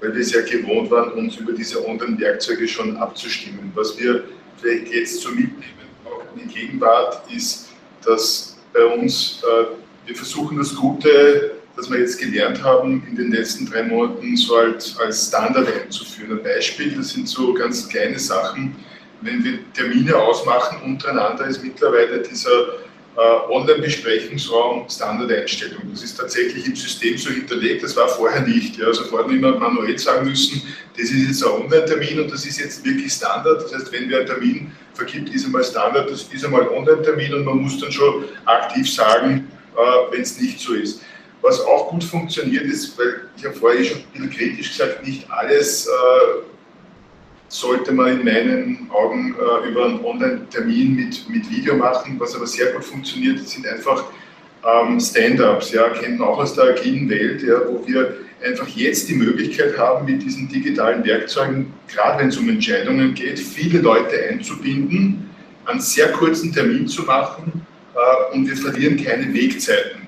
weil wir es ja gewohnt waren, uns über diese anderen Werkzeuge schon abzustimmen. Was wir vielleicht jetzt so mitnehmen, auch in Gegenwart, ist, dass bei uns, äh, wir versuchen das Gute, das wir jetzt gelernt haben, in den letzten drei Monaten so als, als Standard einzuführen. Ein Beispiel, das sind so ganz kleine Sachen, wenn wir Termine ausmachen untereinander, ist mittlerweile dieser äh, Online-Besprechungsraum Standardeinstellung. Das ist tatsächlich im System so hinterlegt, das war vorher nicht. Ja. Also vorher immer manuell sagen müssen, das ist jetzt ein Online-Termin und das ist jetzt wirklich Standard. Das heißt, wenn wir einen Termin vergibt, ist einmal Standard, das ist einmal Online-Termin und man muss dann schon aktiv sagen, äh, wenn es nicht so ist. Was auch gut funktioniert ist, weil ich habe vorher schon ein bisschen kritisch gesagt, nicht alles äh, sollte man in meinen Augen äh, über einen Online-Termin mit, mit Video machen. Was aber sehr gut funktioniert, sind einfach ähm, Stand-ups, ja, kennen auch aus der agilen Welt, ja, wo wir einfach jetzt die Möglichkeit haben, mit diesen digitalen Werkzeugen, gerade wenn es um Entscheidungen geht, viele Leute einzubinden, einen sehr kurzen Termin zu machen äh, und wir verlieren keine Wegzeiten.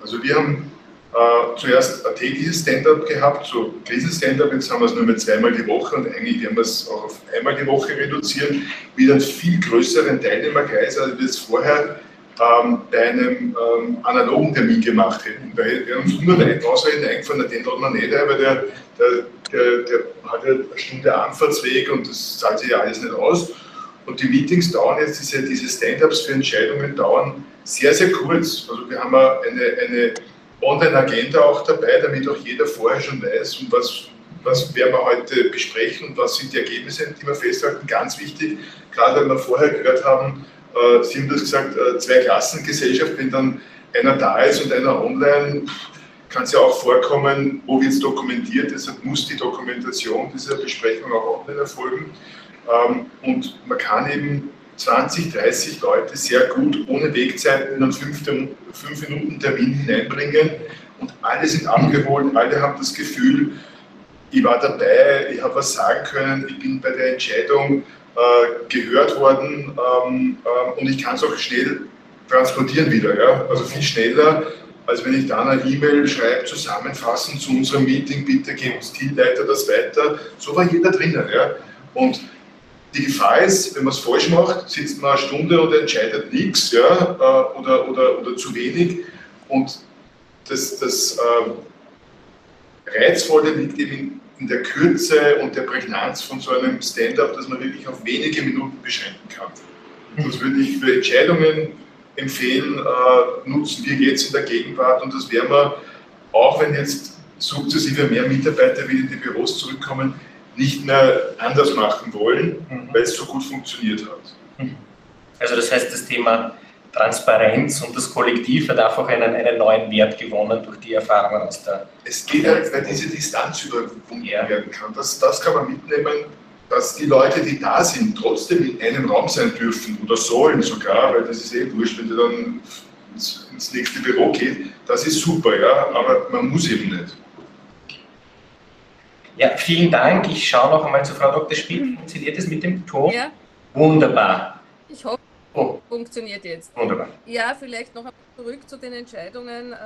Also wir haben äh, zuerst ein tägliches Stand-up gehabt, so Krisen-Stand-up, jetzt haben wir es nur mehr zweimal die Woche und eigentlich werden wir es auch auf einmal die Woche reduzieren, mit einem viel größeren Teilnehmerkreis, als wir es vorher ähm, bei einem ähm, analogen Termin gemacht hätten. Hätten wir uns nur einen Ausreden eingefallen, den laden wir nicht ein, weil der, der, der, der hat ja eine Stunde Anfahrtsweg und das zahlt sich ja alles nicht aus. Und die Meetings dauern jetzt, diese, diese Stand-ups für Entscheidungen dauern sehr, sehr kurz. Also wir haben eine, eine Online-Agenda auch dabei, damit auch jeder vorher schon weiß, um was, was werden wir heute besprechen und was sind die Ergebnisse, die wir festhalten. Ganz wichtig, gerade weil wir vorher gehört haben, äh, Sie haben das gesagt, äh, Zwei-Klassengesellschaft, wenn dann einer da ist und einer online, kann es ja auch vorkommen, wo wird es dokumentiert, deshalb muss die Dokumentation dieser Besprechung auch online erfolgen. Ähm, und man kann eben 20, 30 Leute sehr gut ohne Wegzeiten in einen 5-Minuten-Termin hineinbringen und alle sind abgeholt, alle haben das Gefühl, ich war dabei, ich habe was sagen können, ich bin bei der Entscheidung äh, gehört worden ähm, äh, und ich kann es auch schnell transportieren wieder. Ja? Also viel schneller, als wenn ich dann eine E-Mail schreibe, zusammenfassend zu unserem Meeting, bitte geben uns Teamleiter das weiter. So war jeder drinnen. Ja? Und die Gefahr ist, wenn man es falsch macht, sitzt man eine Stunde und entscheidet nichts ja, äh, oder, oder, oder zu wenig. Und das, das äh, Reizvolle liegt eben in, in der Kürze und der Prägnanz von so einem Stand-up, dass man wirklich auf wenige Minuten beschränken kann. Das würde ich für Entscheidungen empfehlen, äh, nutzen wir jetzt in der Gegenwart und das werden wir, auch wenn jetzt sukzessive mehr Mitarbeiter wieder in die Büros zurückkommen, nicht mehr anders machen wollen, mhm. weil es so gut funktioniert hat. Mhm. Also das heißt, das Thema Transparenz und das Kollektiv hat einfach einen, einen neuen Wert gewonnen durch die Erfahrungen aus der. Es geht halt, weil diese Distanz überwunden ja. werden kann. Das, das kann man mitnehmen, dass die Leute, die da sind, trotzdem in einem Raum sein dürfen oder sollen sogar, weil das ist eh wurscht, wenn du dann ins, ins nächste Büro geht. Das ist super, ja, aber man muss eben nicht. Ja, vielen Dank. Ich schaue noch einmal zu Frau Dr. Spiel. Funktioniert es mit dem Ton? Ja. Wunderbar. Ich hoffe, oh. funktioniert jetzt. Wunderbar. Ja, vielleicht noch zurück zu den Entscheidungen äh,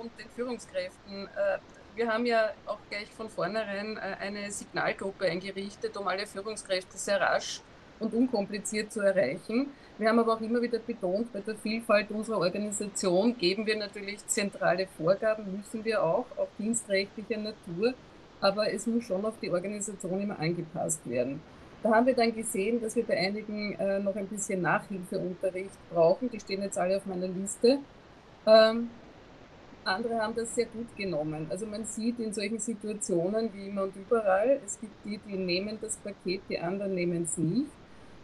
und den Führungskräften. Äh, wir haben ja auch gleich von vornherein äh, eine Signalgruppe eingerichtet, um alle Führungskräfte sehr rasch und unkompliziert zu erreichen. Wir haben aber auch immer wieder betont, bei der Vielfalt unserer Organisation geben wir natürlich zentrale Vorgaben, müssen wir auch, auch dienstrechtlicher Natur, aber es muss schon auf die Organisation immer angepasst werden. Da haben wir dann gesehen, dass wir bei einigen äh, noch ein bisschen Nachhilfeunterricht brauchen. Die stehen jetzt alle auf meiner Liste. Ähm, andere haben das sehr gut genommen. Also man sieht in solchen Situationen wie immer und überall, es gibt die, die nehmen das Paket, die anderen nehmen es nicht.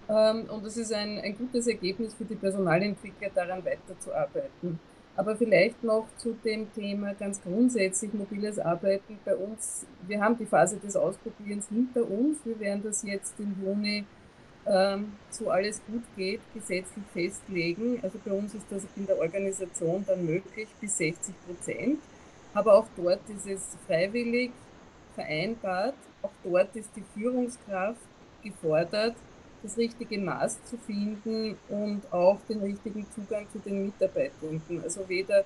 Ähm, und das ist ein, ein gutes Ergebnis für die Personalentwickler, daran weiterzuarbeiten. Aber vielleicht noch zu dem Thema ganz grundsätzlich mobiles Arbeiten bei uns. Wir haben die Phase des Ausprobierens hinter uns. Wir werden das jetzt im Juni, ähm, so alles gut geht, gesetzlich festlegen. Also bei uns ist das in der Organisation dann möglich bis 60 Prozent. Aber auch dort ist es freiwillig vereinbart. Auch dort ist die Führungskraft gefordert, das richtige Maß zu finden und auch den richtigen Zugang zu den Mitarbeitenden. Also weder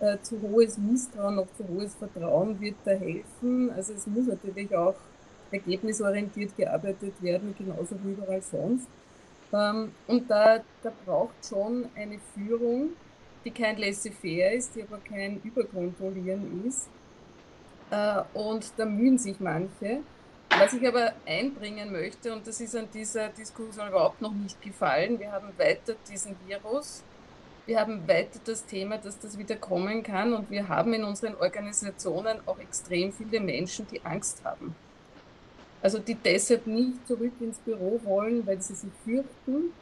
äh, zu hohes Misstrauen noch zu hohes Vertrauen wird da helfen. Also es muss natürlich auch ergebnisorientiert gearbeitet werden, genauso wie überall sonst. Ähm, und da, da braucht schon eine Führung, die kein laissez-faire ist, die aber kein Überkontrollieren ist. Äh, und da mühen sich manche. Was ich aber einbringen möchte, und das ist an dieser Diskussion überhaupt noch nicht gefallen, wir haben weiter diesen Virus, wir haben weiter das Thema, dass das wieder kommen kann und wir haben in unseren Organisationen auch extrem viele Menschen, die Angst haben. Also die deshalb nicht zurück ins Büro wollen, weil sie sich fürchten.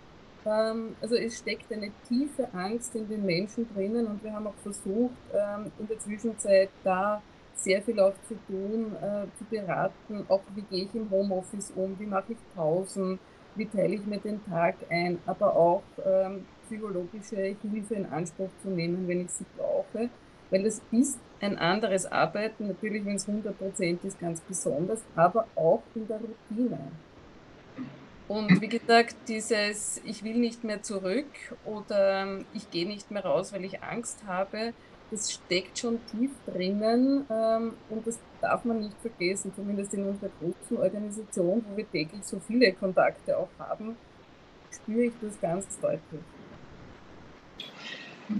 Ähm, also es steckt eine tiefe Angst in den Menschen drinnen und wir haben auch versucht, ähm, in der Zwischenzeit da sehr viel auch zu tun, äh, zu beraten, auch wie gehe ich im Homeoffice um, wie mache ich Pausen, wie teile ich mir den Tag ein, aber auch ähm, psychologische Hilfe in Anspruch zu nehmen, wenn ich sie brauche, weil das ist ein anderes Arbeiten, natürlich wenn es 100% ist, ganz besonders, aber auch in der Routine. Und wie gesagt, dieses Ich will nicht mehr zurück oder ähm, ich gehe nicht mehr raus, weil ich Angst habe, das steckt schon tief drinnen ähm, und das darf man nicht vergessen, zumindest in unserer großen Organisation, wo wir täglich so viele Kontakte auch haben, spüre ich das ganz deutlich.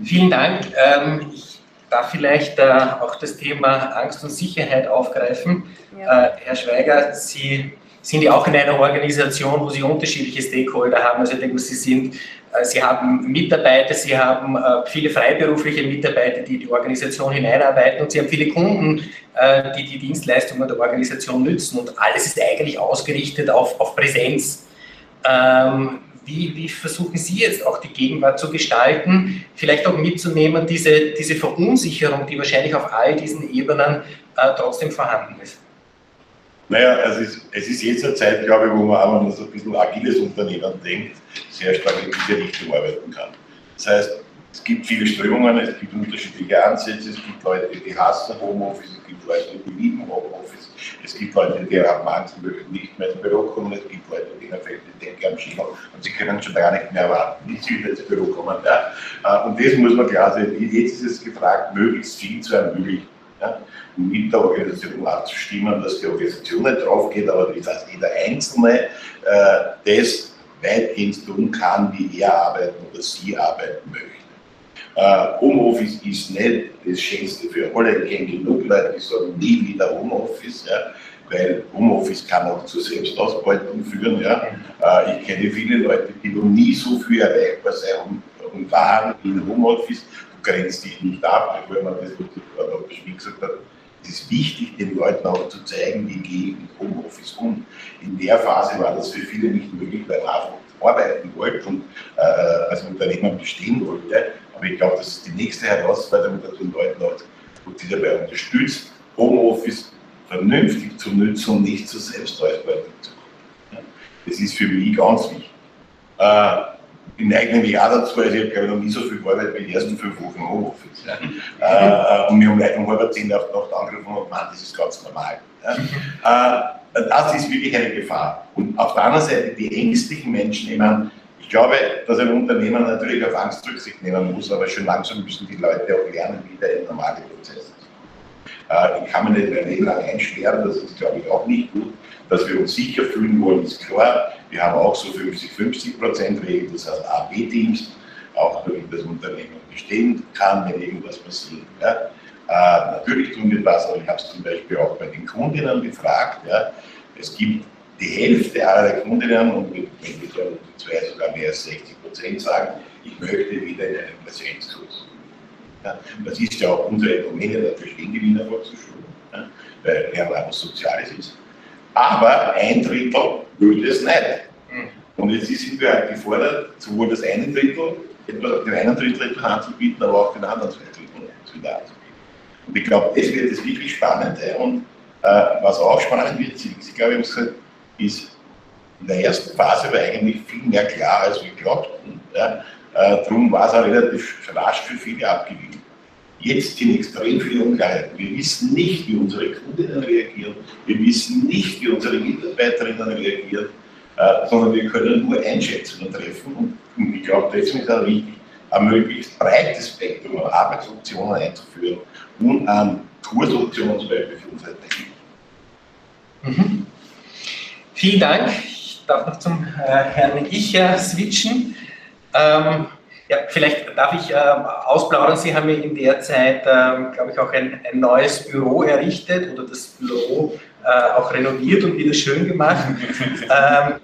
Vielen Dank. Ähm, ich darf vielleicht äh, auch das Thema Angst und Sicherheit aufgreifen. Ja. Äh, Herr Schweiger, Sie sind ja auch in einer Organisation, wo Sie unterschiedliche Stakeholder haben. Also ich denke, Sie sind Sie haben Mitarbeiter, Sie haben äh, viele freiberufliche Mitarbeiter, die die Organisation hineinarbeiten und Sie haben viele Kunden, äh, die die Dienstleistungen der Organisation nützen und alles ist eigentlich ausgerichtet auf, auf Präsenz. Ähm, wie, wie, versuchen Sie jetzt auch die Gegenwart zu gestalten, vielleicht auch mitzunehmen, diese, diese Verunsicherung, die wahrscheinlich auf all diesen Ebenen äh, trotzdem vorhanden ist? Naja, also es, es ist jetzt eine Zeit, glaube ich, wo man auch, man so ein bisschen agiles Unternehmen denkt, sehr stark in diese Richtung arbeiten kann. Das heißt, es gibt viele Strömungen, es gibt unterschiedliche Ansätze, es gibt Leute, die hassen Homeoffice, es gibt Leute, die lieben Homeoffice, es gibt Leute, die am manchen nicht mehr ins Büro kommen, es gibt Leute, die fällt die Decke am Schädel und sie können schon gar nicht mehr erwarten, bis sie wieder ins Büro kommen. Ja. Äh, und das muss man klar sehen. Jetzt ist es gefragt, möglichst viel zu ermöglichen. Ja mit der Organisation abzustimmen, dass die Organisation nicht drauf geht, aber dass jeder Einzelne äh, das weitgehend tun kann, wie er arbeiten oder sie arbeiten möchte. Äh, Homeoffice ist nicht das Schönste für alle. Ich kenne genug Leute, die sagen, nie wieder Homeoffice. Ja. weil Homeoffice kann auch zur Selbstausbeutung führen. Ja. Äh, ich kenne viele Leute, die noch nie so viel erreichbar sein und waren in Homeoffice. Grenzt dich nicht ab, weil man das, was gesagt hat, es ist wichtig, den Leuten auch zu zeigen, wie gehe ich mit Homeoffice um. In der Phase war das für viele nicht möglich, weil man arbeiten wollte und äh, als Unternehmer bestehen wollte. Aber ich glaube, das ist die nächste Herausforderung, dass man Leuten auch die dabei unterstützt, Homeoffice vernünftig zu nutzen und nicht zur Selbstausbeutung zu kommen. Das ist für mich ganz wichtig. Äh, ich neige nämlich auch dazu, also ich habe noch nie so viel gearbeitet wie die ersten fünf Wochen Homeoffice. Ja. Äh, und haben Leute um halb zehn auf die Nacht angerufen und gemeint, das ist ganz normal. Ja. Äh, das ist wirklich eine Gefahr. Und auf der anderen Seite die ängstlichen Menschen, ich meine, ich glaube, dass ein Unternehmer natürlich auf Angst Rücksicht nehmen muss, aber schon langsam müssen die Leute auch lernen, wieder in normale Prozesse äh, ich kann mir nicht ein Leben lang einsperren, das ist, glaube ich, auch nicht gut. Dass wir uns sicher fühlen wollen, ist klar. Wir haben auch so 50-50 Prozent Regel, das heißt A-B-Teams, auch damit das Unternehmen bestehen kann, wenn irgendwas passiert. Ja. Äh, natürlich tun wir das, aber ich habe es zum Beispiel auch bei den Kundinnen gefragt. Ja. Es gibt die Hälfte aller Kundinnen und denke, zwei sogar mehr als 60 Prozent sagen, ich möchte wieder in einen Präsenzkurs. Ja, das ist ja auch unsere Domäne der Verstehengewinner Volkshochschule, ja, weil Lernen was Soziales ist. Aber ein Drittel würde es nicht. Mhm. Und jetzt sind wir halt gefordert, sowohl das eine Drittel, den einen Drittel etwas anzubieten, aber auch den anderen zwei Drittel wieder anzubieten. Und ich glaube, das wird das wirklich Spannende. Und äh, was auch spannend wird, ich glaube, ich habe gesagt, ist, in der ersten Phase war eigentlich viel mehr klar, als wir glaubten. Ja. Äh, darum war es auch relativ rasch für viele abgewiesen. Jetzt sind extrem viele Unklarheiten. Wir wissen nicht, wie unsere Kundinnen reagieren. Wir wissen nicht, wie unsere Mitarbeiterinnen reagieren, äh, sondern wir können nur Einschätzungen treffen. Und ich glaube, deswegen ist es auch wichtig, ein möglichst breites Spektrum an Arbeitsoptionen einzuführen und an Kursoptionen zum Beispiel für unsere Technik. Mhm. Vielen Dank. Ich darf noch zum äh, Herrn Icher switchen. Ähm, ja, vielleicht darf ich äh, ausplaudern. Sie haben ja in der Zeit, äh, glaube ich, auch ein, ein, neues Büro errichtet oder das Büro äh, auch renoviert und wieder schön gemacht. (laughs) ähm,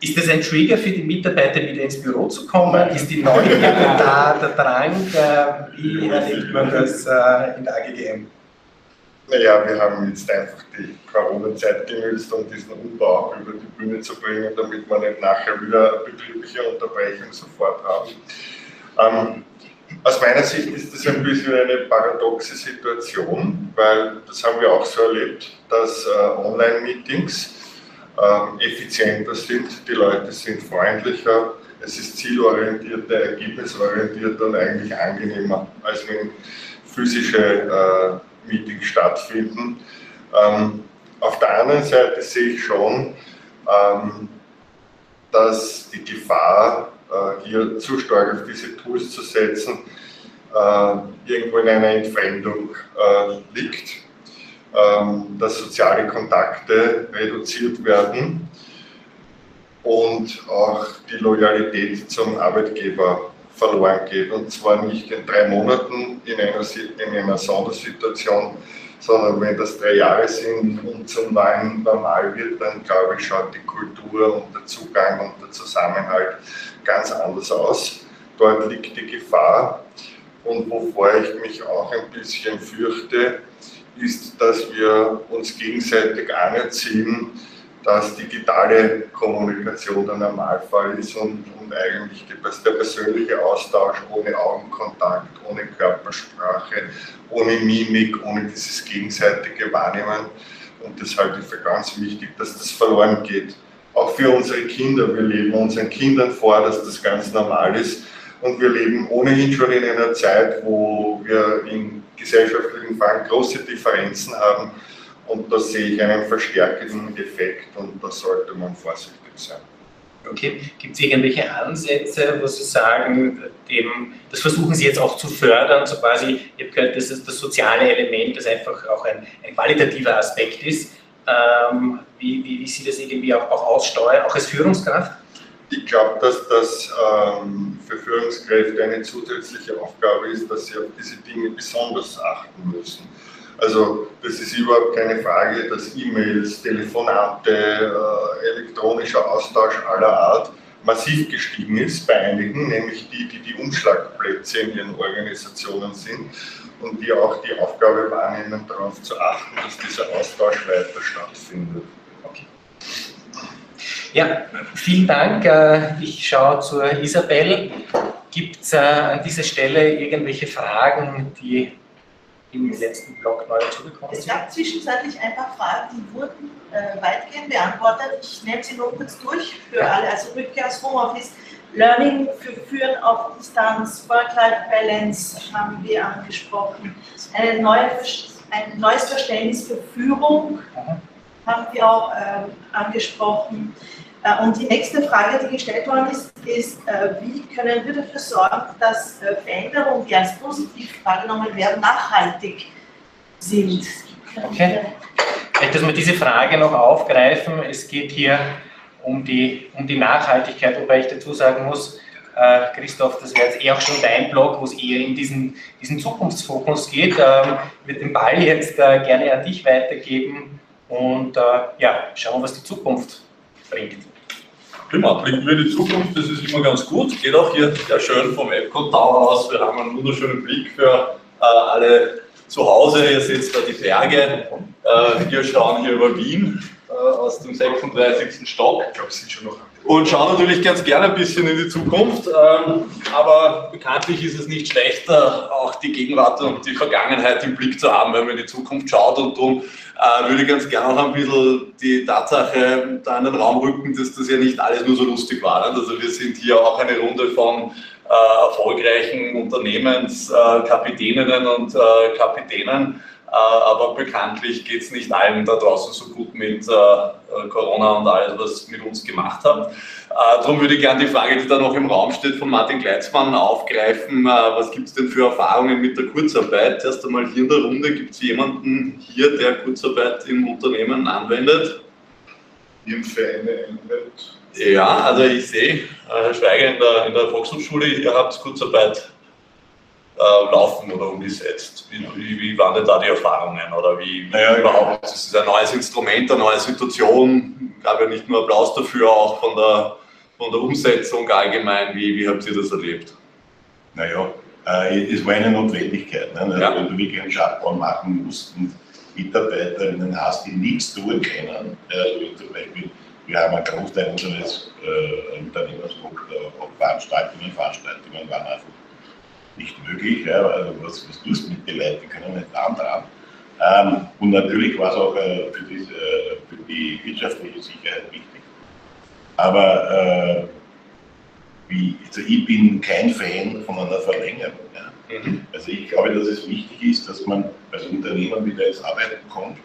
ist das ein Trigger für die Mitarbeiter, wieder ins Büro zu kommen? Ist die Neugierde (laughs) da, der Drang? Äh, wie erlebt man das äh, in der AGGM? Naja, wir haben jetzt einfach die Corona-Zeit genutzt, um diesen Umbau über die Bühne zu bringen, damit wir nicht nachher wieder betriebliche Unterbrechung sofort haben. Ähm, aus meiner Sicht ist das ein bisschen eine paradoxe Situation, weil das haben wir auch so erlebt, dass äh, Online-Meetings äh, effizienter sind, die Leute sind freundlicher, es ist zielorientierter, ergebnisorientierter und eigentlich angenehmer, als wenn physische äh, Meetings stattfinden. Ähm, auf der anderen Seite sehe ich schon, ähm, dass die Gefahr äh, hier zu stark auf diese Tools zu setzen, äh, irgendwo in einer Entfremdung äh, liegt, ähm, dass soziale Kontakte reduziert werden und auch die Loyalität zum Arbeitgeber verloren geht. Und zwar nicht in drei Monaten in einer, in einer Sondersituation, sondern wenn das drei Jahre sind und zum neuen Normal wird, dann glaube ich, schaut die Kultur und der Zugang und der Zusammenhalt ganz anders aus. Dort liegt die Gefahr. Und wovor ich mich auch ein bisschen fürchte, ist, dass wir uns gegenseitig anerziehen, dass digitale Kommunikation der Normalfall ist und, und eigentlich der persönliche Austausch ohne Augenkontakt, ohne Körpersprache, ohne Mimik, ohne dieses gegenseitige Wahrnehmen. Und das halte ich für ganz wichtig, dass das verloren geht. Auch für unsere Kinder. Wir leben unseren Kindern vor, dass das ganz normal ist. Und wir leben ohnehin schon in einer Zeit, wo wir in gesellschaftlichen Fragen große Differenzen haben und da sehe ich einen verstärkenden Effekt und da sollte man vorsichtig sein. Okay, gibt es irgendwelche Ansätze, wo Sie sagen, dem, das versuchen Sie jetzt auch zu fördern, so quasi, ich habe gehört, das ist das soziale Element, das einfach auch ein, ein qualitativer Aspekt ist. Ähm, wie, wie, wie Sie das irgendwie auch, auch aussteuern, auch als Führungskraft? Ich glaube, dass das ähm, für Führungskräfte eine zusätzliche Aufgabe ist, dass sie auf diese Dinge besonders achten müssen. Also das ist überhaupt keine Frage, dass E-Mails, Telefonate, äh, elektronischer Austausch aller Art massiv gestiegen ist bei einigen, nämlich die, die die Umschlagplätze in ihren Organisationen sind und die auch die Aufgabe wahrnehmen, darauf zu achten, dass dieser Austausch weiter stattfindet. Okay. Ja, vielen Dank. Äh, ich schaue zur Isabel. Gibt es äh, an dieser Stelle irgendwelche Fragen, die im letzten Blog neu sind? Es gab zwischenzeitlich ein paar Fragen, die wurden äh, weitgehend beantwortet. Ich nehme sie nur kurz durch für ja. alle. Also Rückkehr aus Homeoffice, Learning für Führen auf Distanz, Work-Life-Balance haben wir angesprochen. Eine neue, ein neues Verständnis für Führung haben wir auch äh, angesprochen. Äh, und die nächste Frage, die gestellt worden ist, ist, äh, wie können wir dafür sorgen, dass äh, Veränderungen, die als positiv wahrgenommen werden, nachhaltig sind? Okay. Vielleicht, dass wir diese Frage noch aufgreifen. Es geht hier um die, um die Nachhaltigkeit, wobei ich dazu sagen muss, Christoph, das wäre jetzt eher auch schon dein Blog, wo es eher in diesen, diesen Zukunftsfokus geht. Ähm, ich würde den Ball jetzt gerne an dich weitergeben und ja, schauen, was die Zukunft bringt. Prima, blicken wir in die Zukunft, das ist immer ganz gut. Geht auch hier sehr schön vom Epcot Tower aus. Wir haben einen wunderschönen Blick für äh, alle zu Hause. Ihr seht da die Berge. Äh, wir schauen hier über Wien äh, aus dem 36. Stock. Ich glaube, Sie schon noch und schauen natürlich ganz gerne ein bisschen in die Zukunft. Ähm, aber bekanntlich ist es nicht schlechter, auch die Gegenwart und die Vergangenheit im Blick zu haben, wenn man in die Zukunft schaut. Und darum äh, würde ganz gerne auch ein bisschen die Tatsache da in den Raum rücken, dass das ja nicht alles nur so lustig war. Also wir sind hier auch eine Runde von äh, erfolgreichen Unternehmenskapitäninnen und äh, Kapitänen aber bekanntlich geht es nicht allen da draußen so gut mit äh, Corona und alles, was mit uns gemacht hat. Äh, darum würde ich gerne die Frage, die da noch im Raum steht, von Martin Gleitzmann aufgreifen. Was gibt es denn für Erfahrungen mit der Kurzarbeit? Erst einmal hier in der Runde, gibt es jemanden hier, der Kurzarbeit im Unternehmen anwendet? Im Vereine anwendet? Ja, also ich sehe, Herr Schweiger in der, in der Volkshochschule, ihr habt Kurzarbeit äh, laufen oder umgesetzt? Wie, wie, wie, waren denn da die Erfahrungen oder wie, wie naja, überhaupt? Es ist ein neues Instrument, eine neue Situation. Gab ja nicht nur Applaus dafür, auch von der, von der Umsetzung allgemein. Wie, wie habt ihr das erlebt? Naja, äh, es war eine Notwendigkeit. Ne? Ja. Wenn du wirklich einen Shutdown machen musst und Mitarbeiterinnen hast, die nichts tun können. Also zum Beispiel, wir haben einen Großteil unseres äh, Unternehmens auf Veranstaltungen, Veranstaltungen waren einfach nicht möglich. Ja, also was, was tust du mit den Leuten? Die können nicht dran. Ähm, und natürlich war es auch äh, für, diese, für, die wirtschaftliche Sicherheit wichtig. Aber äh, wie, also ich bin kein Fan von einer Verlängerung. Ja. Mhm. Also ich glaube, dass es wichtig ist, dass man als Unternehmer wieder ins Arbeiten kommt.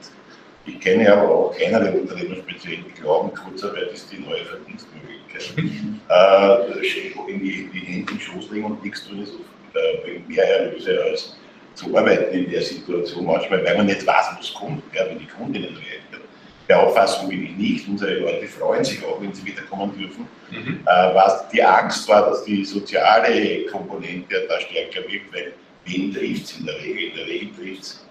Ich kenne aber auch kleinere Unternehmen speziell, die glauben, Kurzarbeit ist die neue Verdienstmöglichkeit. Mhm. äh, in die, die Hände in den Schoß legen und nichts tun ist äh, mehr Erlöse als zu arbeiten in der Situation manchmal, weil man nicht weiß, was kommt, ja, wie die Kundinnen reagieren. Der Auffassung bin ich nicht. Unsere Leute freuen sich auch, wenn sie wiederkommen dürfen. Mhm. Äh, was die Angst war, dass die soziale Komponente da stärker wirkt, weil wen trifft es in der Regel? In der Regel trifft es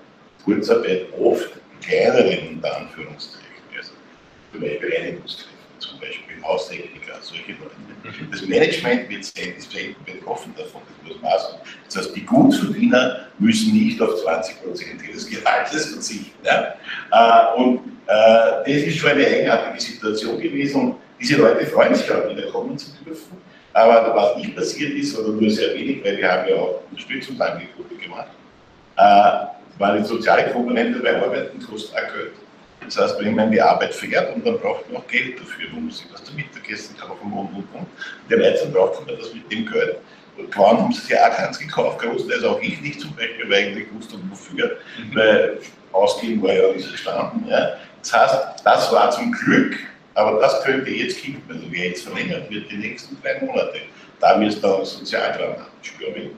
Kurzarbeit oft kleineren, unter Anführungszeichen. Also zum Beispiel Reinigungskräfte, zum Beispiel Haustechniker, solche Leute. Mhm. Das Management wird selten betroffen davon, das muss man sagen. Das heißt, die Gutverdiener müssen nicht auf 20 Prozent ihres Gehaltes verzichten. Ja? Äh, und äh, das ist schon eine eigenartige Situation gewesen und diese Leute freuen sich auch wieder kommen zu dürfen. Aber was nicht passiert ist, oder nur sehr wenig, weil wir haben ja auch Unterstützungsangebote gemacht, äh, war die soziale Komponente bei Arbeiten kostet auch Geld. Das heißt, wenn man die Arbeit fährt und dann braucht man auch Geld dafür, man muss sich was zum Mittagessen kaufen und und und. Der Weizen braucht man das mit dem Geld. Und kaum haben sie sich auch keins gekauft, großteils auch ich nicht zum Beispiel, weil ich eigentlich gewusst habe, wofür, mhm. weil ausgehen war ja nicht gestanden. Ja. Das heißt, das war zum Glück, aber das könnte jetzt kippen, also wer jetzt verlängert wird, die nächsten drei Monate. Da wird es dann sozial dramatisch, glaube ich.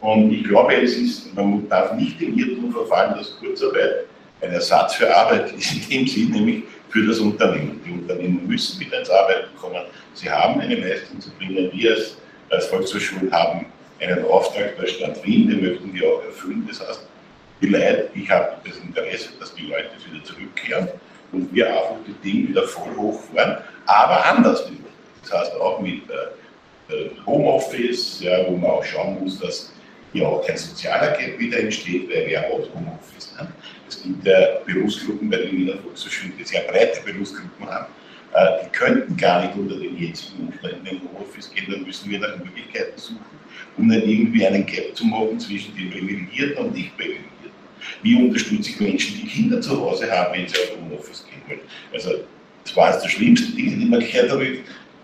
Und ich glaube, es ist, man darf nicht den Irrtum verfallen, dass Kurzarbeit ein Ersatz für Arbeit ist (laughs) in dem Sinn nämlich für das Unternehmen. Die Unternehmen müssen wieder ins Arbeiten kommen. Sie haben eine Leistung zu bringen. Wir als, als Volkshochschule haben einen Auftrag der Stadt Wien, den möchten wir auch erfüllen. Das heißt, die Leute, ich habe das Interesse, dass die Leute wieder zurückkehren und wir einfach die Dinge wieder voll hochfahren, aber anders. Das heißt auch mit äh, Homeoffice, ja, wo man auch schauen muss, dass hier auch kein sozialer Gap wieder entsteht, weil haben auch Homeoffice. Ne? Es gibt ja Berufsgruppen, bei denen so schön sehr breite Berufsgruppen haben, äh, die könnten gar nicht unter den jetzigen Umständen in Homeoffice gehen, dann müssen wir nach Möglichkeiten suchen, um nicht irgendwie einen Gap zu machen zwischen den Privilegierten und nicht Privilegierten. Wie unterstütze ich Menschen, die Kinder zu Hause haben, wenn sie auf Homeoffice gehen wollen? Also, das war jetzt das schlimmste Ding, das ich mir gehört habe.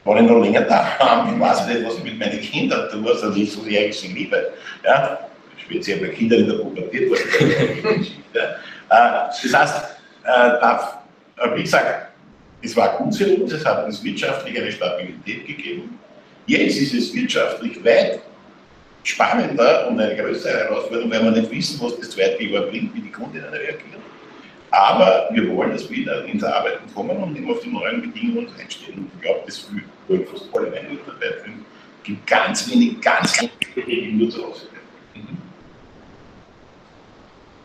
Wenn ich noch länger da (laughs) habe, ich weiß nicht, was ich mit meinen Kindern tue, also nicht so sehr ich sie liebe. Ja? Speziell bei Kindern in der Pubertät, was (laughs) ja. Äh, Das heißt, äh, da, wie gesagt, es war gut es hat uns wirtschaftlich eine Stabilität gegeben. Jetzt ist es wirtschaftlich weit spannender und eine größere Herausforderung, weil wir nicht wissen, was das zweite Jahr bringt, wie die Kundinnen reagieren. Aber wir wollen das wieder ins Arbeiten kommen und immer auf die neuen Bedingungen einstellen. Ich glaube, das wollen fast alle meine Mitarbeiter. Es gibt ganz wenig, ganz wenige, die nur zu Hause bleiben.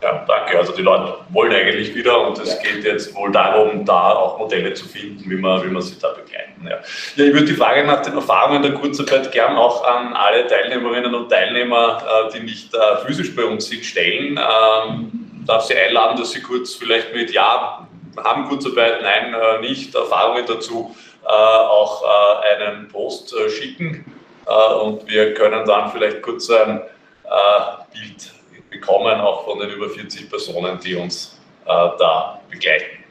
Ja, danke. Also die Leute wollen eigentlich wieder und es geht jetzt wohl darum, da auch Modelle zu finden, wie man, wie man sie da begleiten. Ja. ja ich würde die Frage nach den Erfahrungen der Kurzarbeit gern auch an alle Teilnehmerinnen und Teilnehmer, äh, die nicht äh, physisch bei uns sind, stellen. Ähm, darf Sie einladen, dass Sie kurz vielleicht mit Ja, haben Kurzarbeit, nein, äh, nicht, Erfahrungen dazu auch einen Post schicken und wir können dann vielleicht kurz ein Bild bekommen, auch von den über 40 Personen, die uns äh, da begleiten.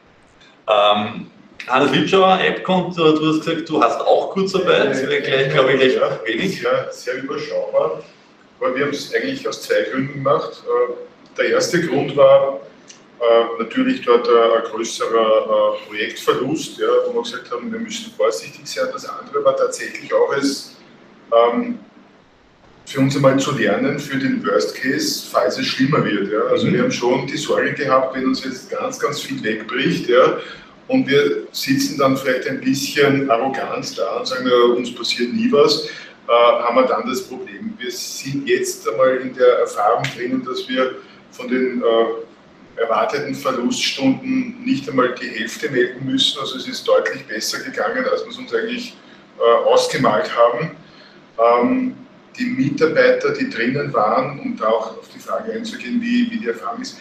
Ähm, Hannes Lipschauer, AppCont, du hast gesagt, du hast auch Kurzarbeit, äh, gleich, glaube ich, gleich wenig. Ja, sehr überschaubar, aber wir haben es eigentlich aus zwei Gründen gemacht. Äh, der erste Grund war äh, natürlich dort ein größerer Projektverlust, ja, wo wir gesagt haben, wir müssen vorsichtig sein. Das andere war tatsächlich auch es, ähm, für uns einmal zu lernen für den Worst Case, falls es schlimmer wird. Ja. Also mhm. wir haben schon die Sorge gehabt, wenn uns jetzt ganz, ganz viel wegbricht ja, und wir sitzen dann vielleicht ein bisschen arrogant da und sagen, ja, uns passiert nie was, äh, haben wir dann das Problem. Wir sind jetzt einmal in der Erfahrung drinnen, dass wir von den äh, erwarteten Verluststunden nicht einmal die Hälfte melden müssen. Also es ist deutlich besser gegangen, als wir es uns eigentlich äh, ausgemalt haben. Ähm, die Mitarbeiter, die drinnen waren, um da auch auf die Frage einzugehen, wie, wie die Erfahrung ist,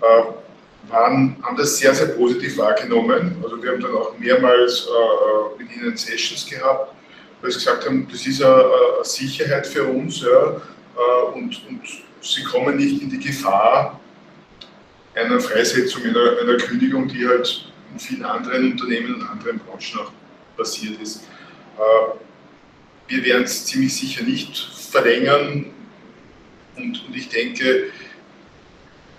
äh, waren, haben das sehr, sehr positiv wahrgenommen. Also wir haben dann auch mehrmals äh, mit ihnen Sessions gehabt, weil sie gesagt haben, das ist eine, eine Sicherheit für uns ja, äh, und, und sie kommen nicht in die Gefahr einer Freisetzung, einer, einer Kündigung, die halt in vielen anderen Unternehmen und anderen Branchen auch passiert ist. Äh, wir werden es ziemlich sicher nicht verlängern. Und, und ich denke,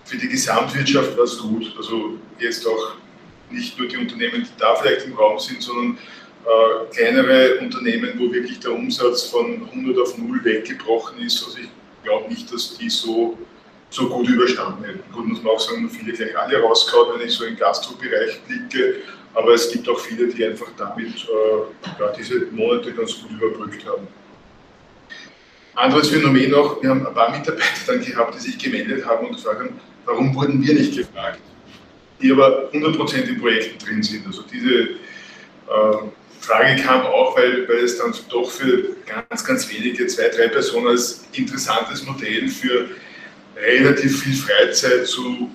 für die Gesamtwirtschaft war es gut. Also jetzt auch nicht nur die Unternehmen, die da vielleicht im Raum sind, sondern äh, kleinere Unternehmen, wo wirklich der Umsatz von 100 auf 0 weggebrochen ist. Also ich glaube nicht, dass die so, so gut überstanden hätten. Gut, muss man auch sagen, viele gleich alle rausgehauen, wenn ich so im Gastrobereich blicke. Aber es gibt auch viele, die einfach damit äh, diese Monate ganz gut überbrückt haben. Anderes Phänomen auch, wir haben ein paar Mitarbeiter dann gehabt, die sich gemeldet haben und gefragt haben, warum wurden wir nicht gefragt? Die aber 100% in Projekten drin sind. Also diese äh, Frage kam auch, weil, weil es dann doch für ganz, ganz wenige, zwei, drei Personen als interessantes Modell für relativ viel Freizeit zu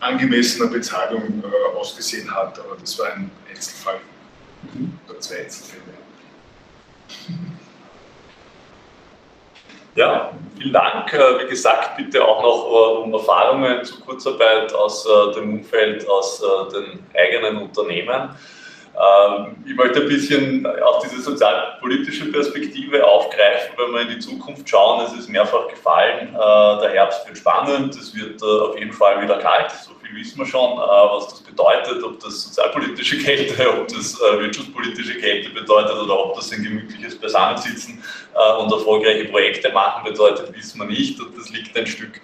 angemessener Bezahlung äh, ausgesehen hat. Aber das war ein Einzelfall mhm. oder zwei Einzelfälle. Ja, vielen Dank. Äh, wie gesagt, bitte auch noch äh, um Erfahrungen zur Kurzarbeit aus äh, dem Umfeld, aus den eigenen Unternehmen. Ähm, ich möchte ein bisschen auch diese sozialpolitische Perspektive aufgreifen, wenn wir in die Zukunft schauen. Es ist mehrfach gefallen, der Herbst wird spannend, es wird auf jeden Fall wieder kalt, so viel wissen wir schon, was das bedeutet, ob das sozialpolitische Kälte, (laughs) ob das wirtschaftspolitische Kälte bedeutet oder ob das ein gemütliches Beisammensitzen und erfolgreiche Projekte machen bedeutet, wissen wir nicht. Und das liegt ein Stück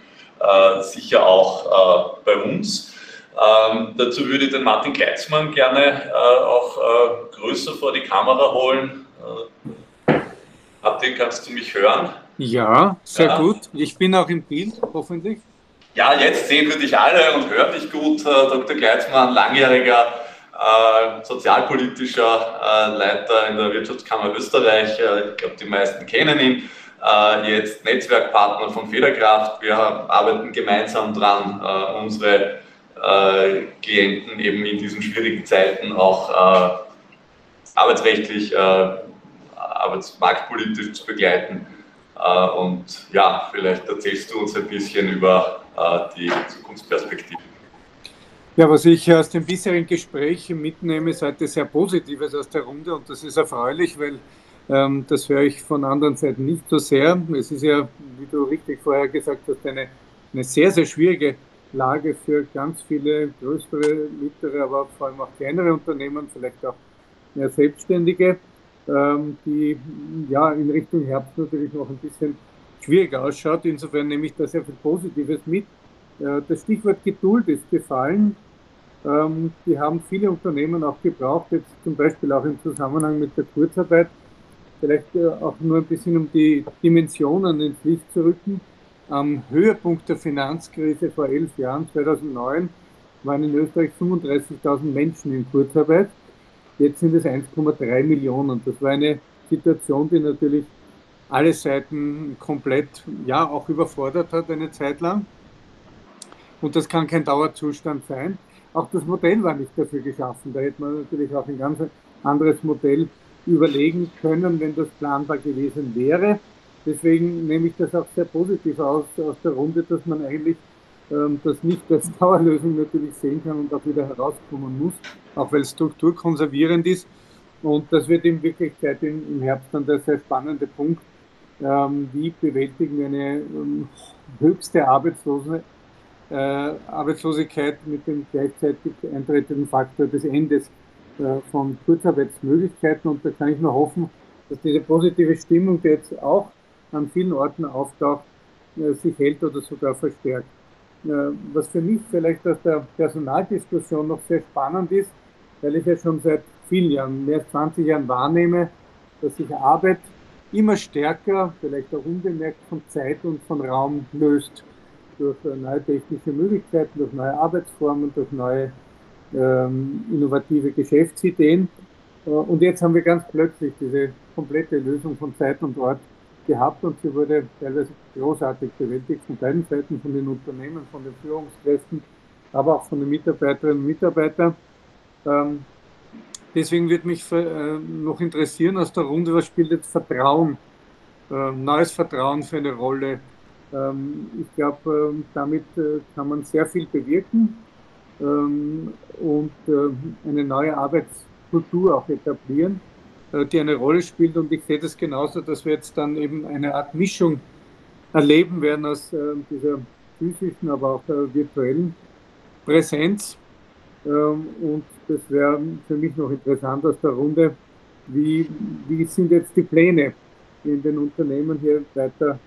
sicher auch bei uns. Ähm, dazu würde ich den Martin Kleitzmann gerne äh, auch äh, größer vor die Kamera holen. Äh, Martin, kannst du mich hören? Ja, sehr ja. gut. Ich bin auch im Bild, hoffentlich. Ja, jetzt sehen wir dich alle und hören dich gut. Äh, Dr. Gleitzmann, langjähriger äh, sozialpolitischer äh, Leiter in der Wirtschaftskammer Österreich. Ich glaube, die meisten kennen ihn. Jetzt Netzwerkpartner von Federkraft. Wir arbeiten gemeinsam dran, äh, Klienten eben in diesen schwierigen Zeiten auch arbeitsrechtlich, arbeitsmarktpolitisch zu begleiten. und ja, vielleicht erzählst du uns ein bisschen über die Zukunftsperspektive. Ja, was ich aus den bisherigen Gesprächen mitnehme, ist heute sehr Positives aus der Runde und das ist erfreulich, weil ähm, das höre ich von anderen Seiten nicht so sehr. Es ist ja, wie du richtig vorher gesagt hast, eine, eine sehr, sehr schwierige Lage für ganz viele größere, mittlere, aber vor allem auch kleinere Unternehmen, vielleicht auch mehr Selbstständige, ähm, die ja in Richtung Herbst natürlich noch ein bisschen schwierig ausschaut. Insofern nehme ich da sehr viel Positives mit. Äh, das Stichwort Geduld ist gefallen. Ähm, die haben viele Unternehmen auch gebraucht, jetzt zum Beispiel auch im Zusammenhang mit der Kurzarbeit. Vielleicht äh, auch nur ein bisschen um die Dimensionen ins Licht zu rücken. Am Höhepunkt der Finanzkrise vor elf Jahren, 2009, waren in Österreich 35.000 Menschen in Kurzarbeit. Jetzt sind es 1,3 Millionen. Das war eine Situation, die natürlich alle Seiten komplett, ja, auch überfordert hat eine Zeit lang. Und das kann kein Dauerzustand sein. Auch das Modell war nicht dafür geschaffen. Da hätte man natürlich auch ein ganz anderes Modell überlegen können, wenn das planbar gewesen wäre. Deswegen nehme ich das auch sehr positiv aus, aus der Runde, dass man eigentlich ähm, das nicht als (laughs) Dauerlösung natürlich sehen kann und auch wieder herauskommen muss, auch weil es strukturkonservierend ist. Und das wird in Wirklichkeit im, im Herbst dann der sehr spannende Punkt, ähm, wie bewältigen wir eine ähm, höchste Arbeitslose, äh, Arbeitslosigkeit mit dem gleichzeitig eintretenden Faktor des Endes äh, von Kurzarbeitsmöglichkeiten. Und da kann ich nur hoffen, dass diese positive Stimmung, die jetzt auch an vielen Orten auftaucht, äh, sich hält oder sogar verstärkt. Äh, was für mich vielleicht aus der Personaldiskussion noch sehr spannend ist, weil ich ja schon seit vielen Jahren, mehr als 20 Jahren wahrnehme, dass sich Arbeit immer stärker, vielleicht auch unbemerkt von Zeit und von Raum löst durch neue technische Möglichkeiten, durch neue Arbeitsformen, durch neue ähm, innovative Geschäftsideen. Äh, und jetzt haben wir ganz plötzlich diese komplette Lösung von Zeit und Ort gehabt und sie wurde teilweise großartig bewältigt von beiden Seiten, von den Unternehmen, von den Führungskräften, aber auch von den Mitarbeiterinnen und Mitarbeitern. Ähm, deswegen würde mich äh, noch interessieren aus der Runde, was spielt jetzt Vertrauen, äh, neues Vertrauen für eine Rolle ähm, ich glaube, ähm, damit äh, kann man sehr viel bewirken ähm, und äh, eine neue Arbeitskultur auch etablieren, die eine Rolle spielt. Und ich sehe das genauso, dass wir jetzt dann eben eine Art Mischung erleben werden aus dieser physischen, aber auch virtuellen Präsenz. Und das wäre für mich noch interessant aus der Runde, wie, wie sind jetzt die Pläne in den Unternehmen hier weiter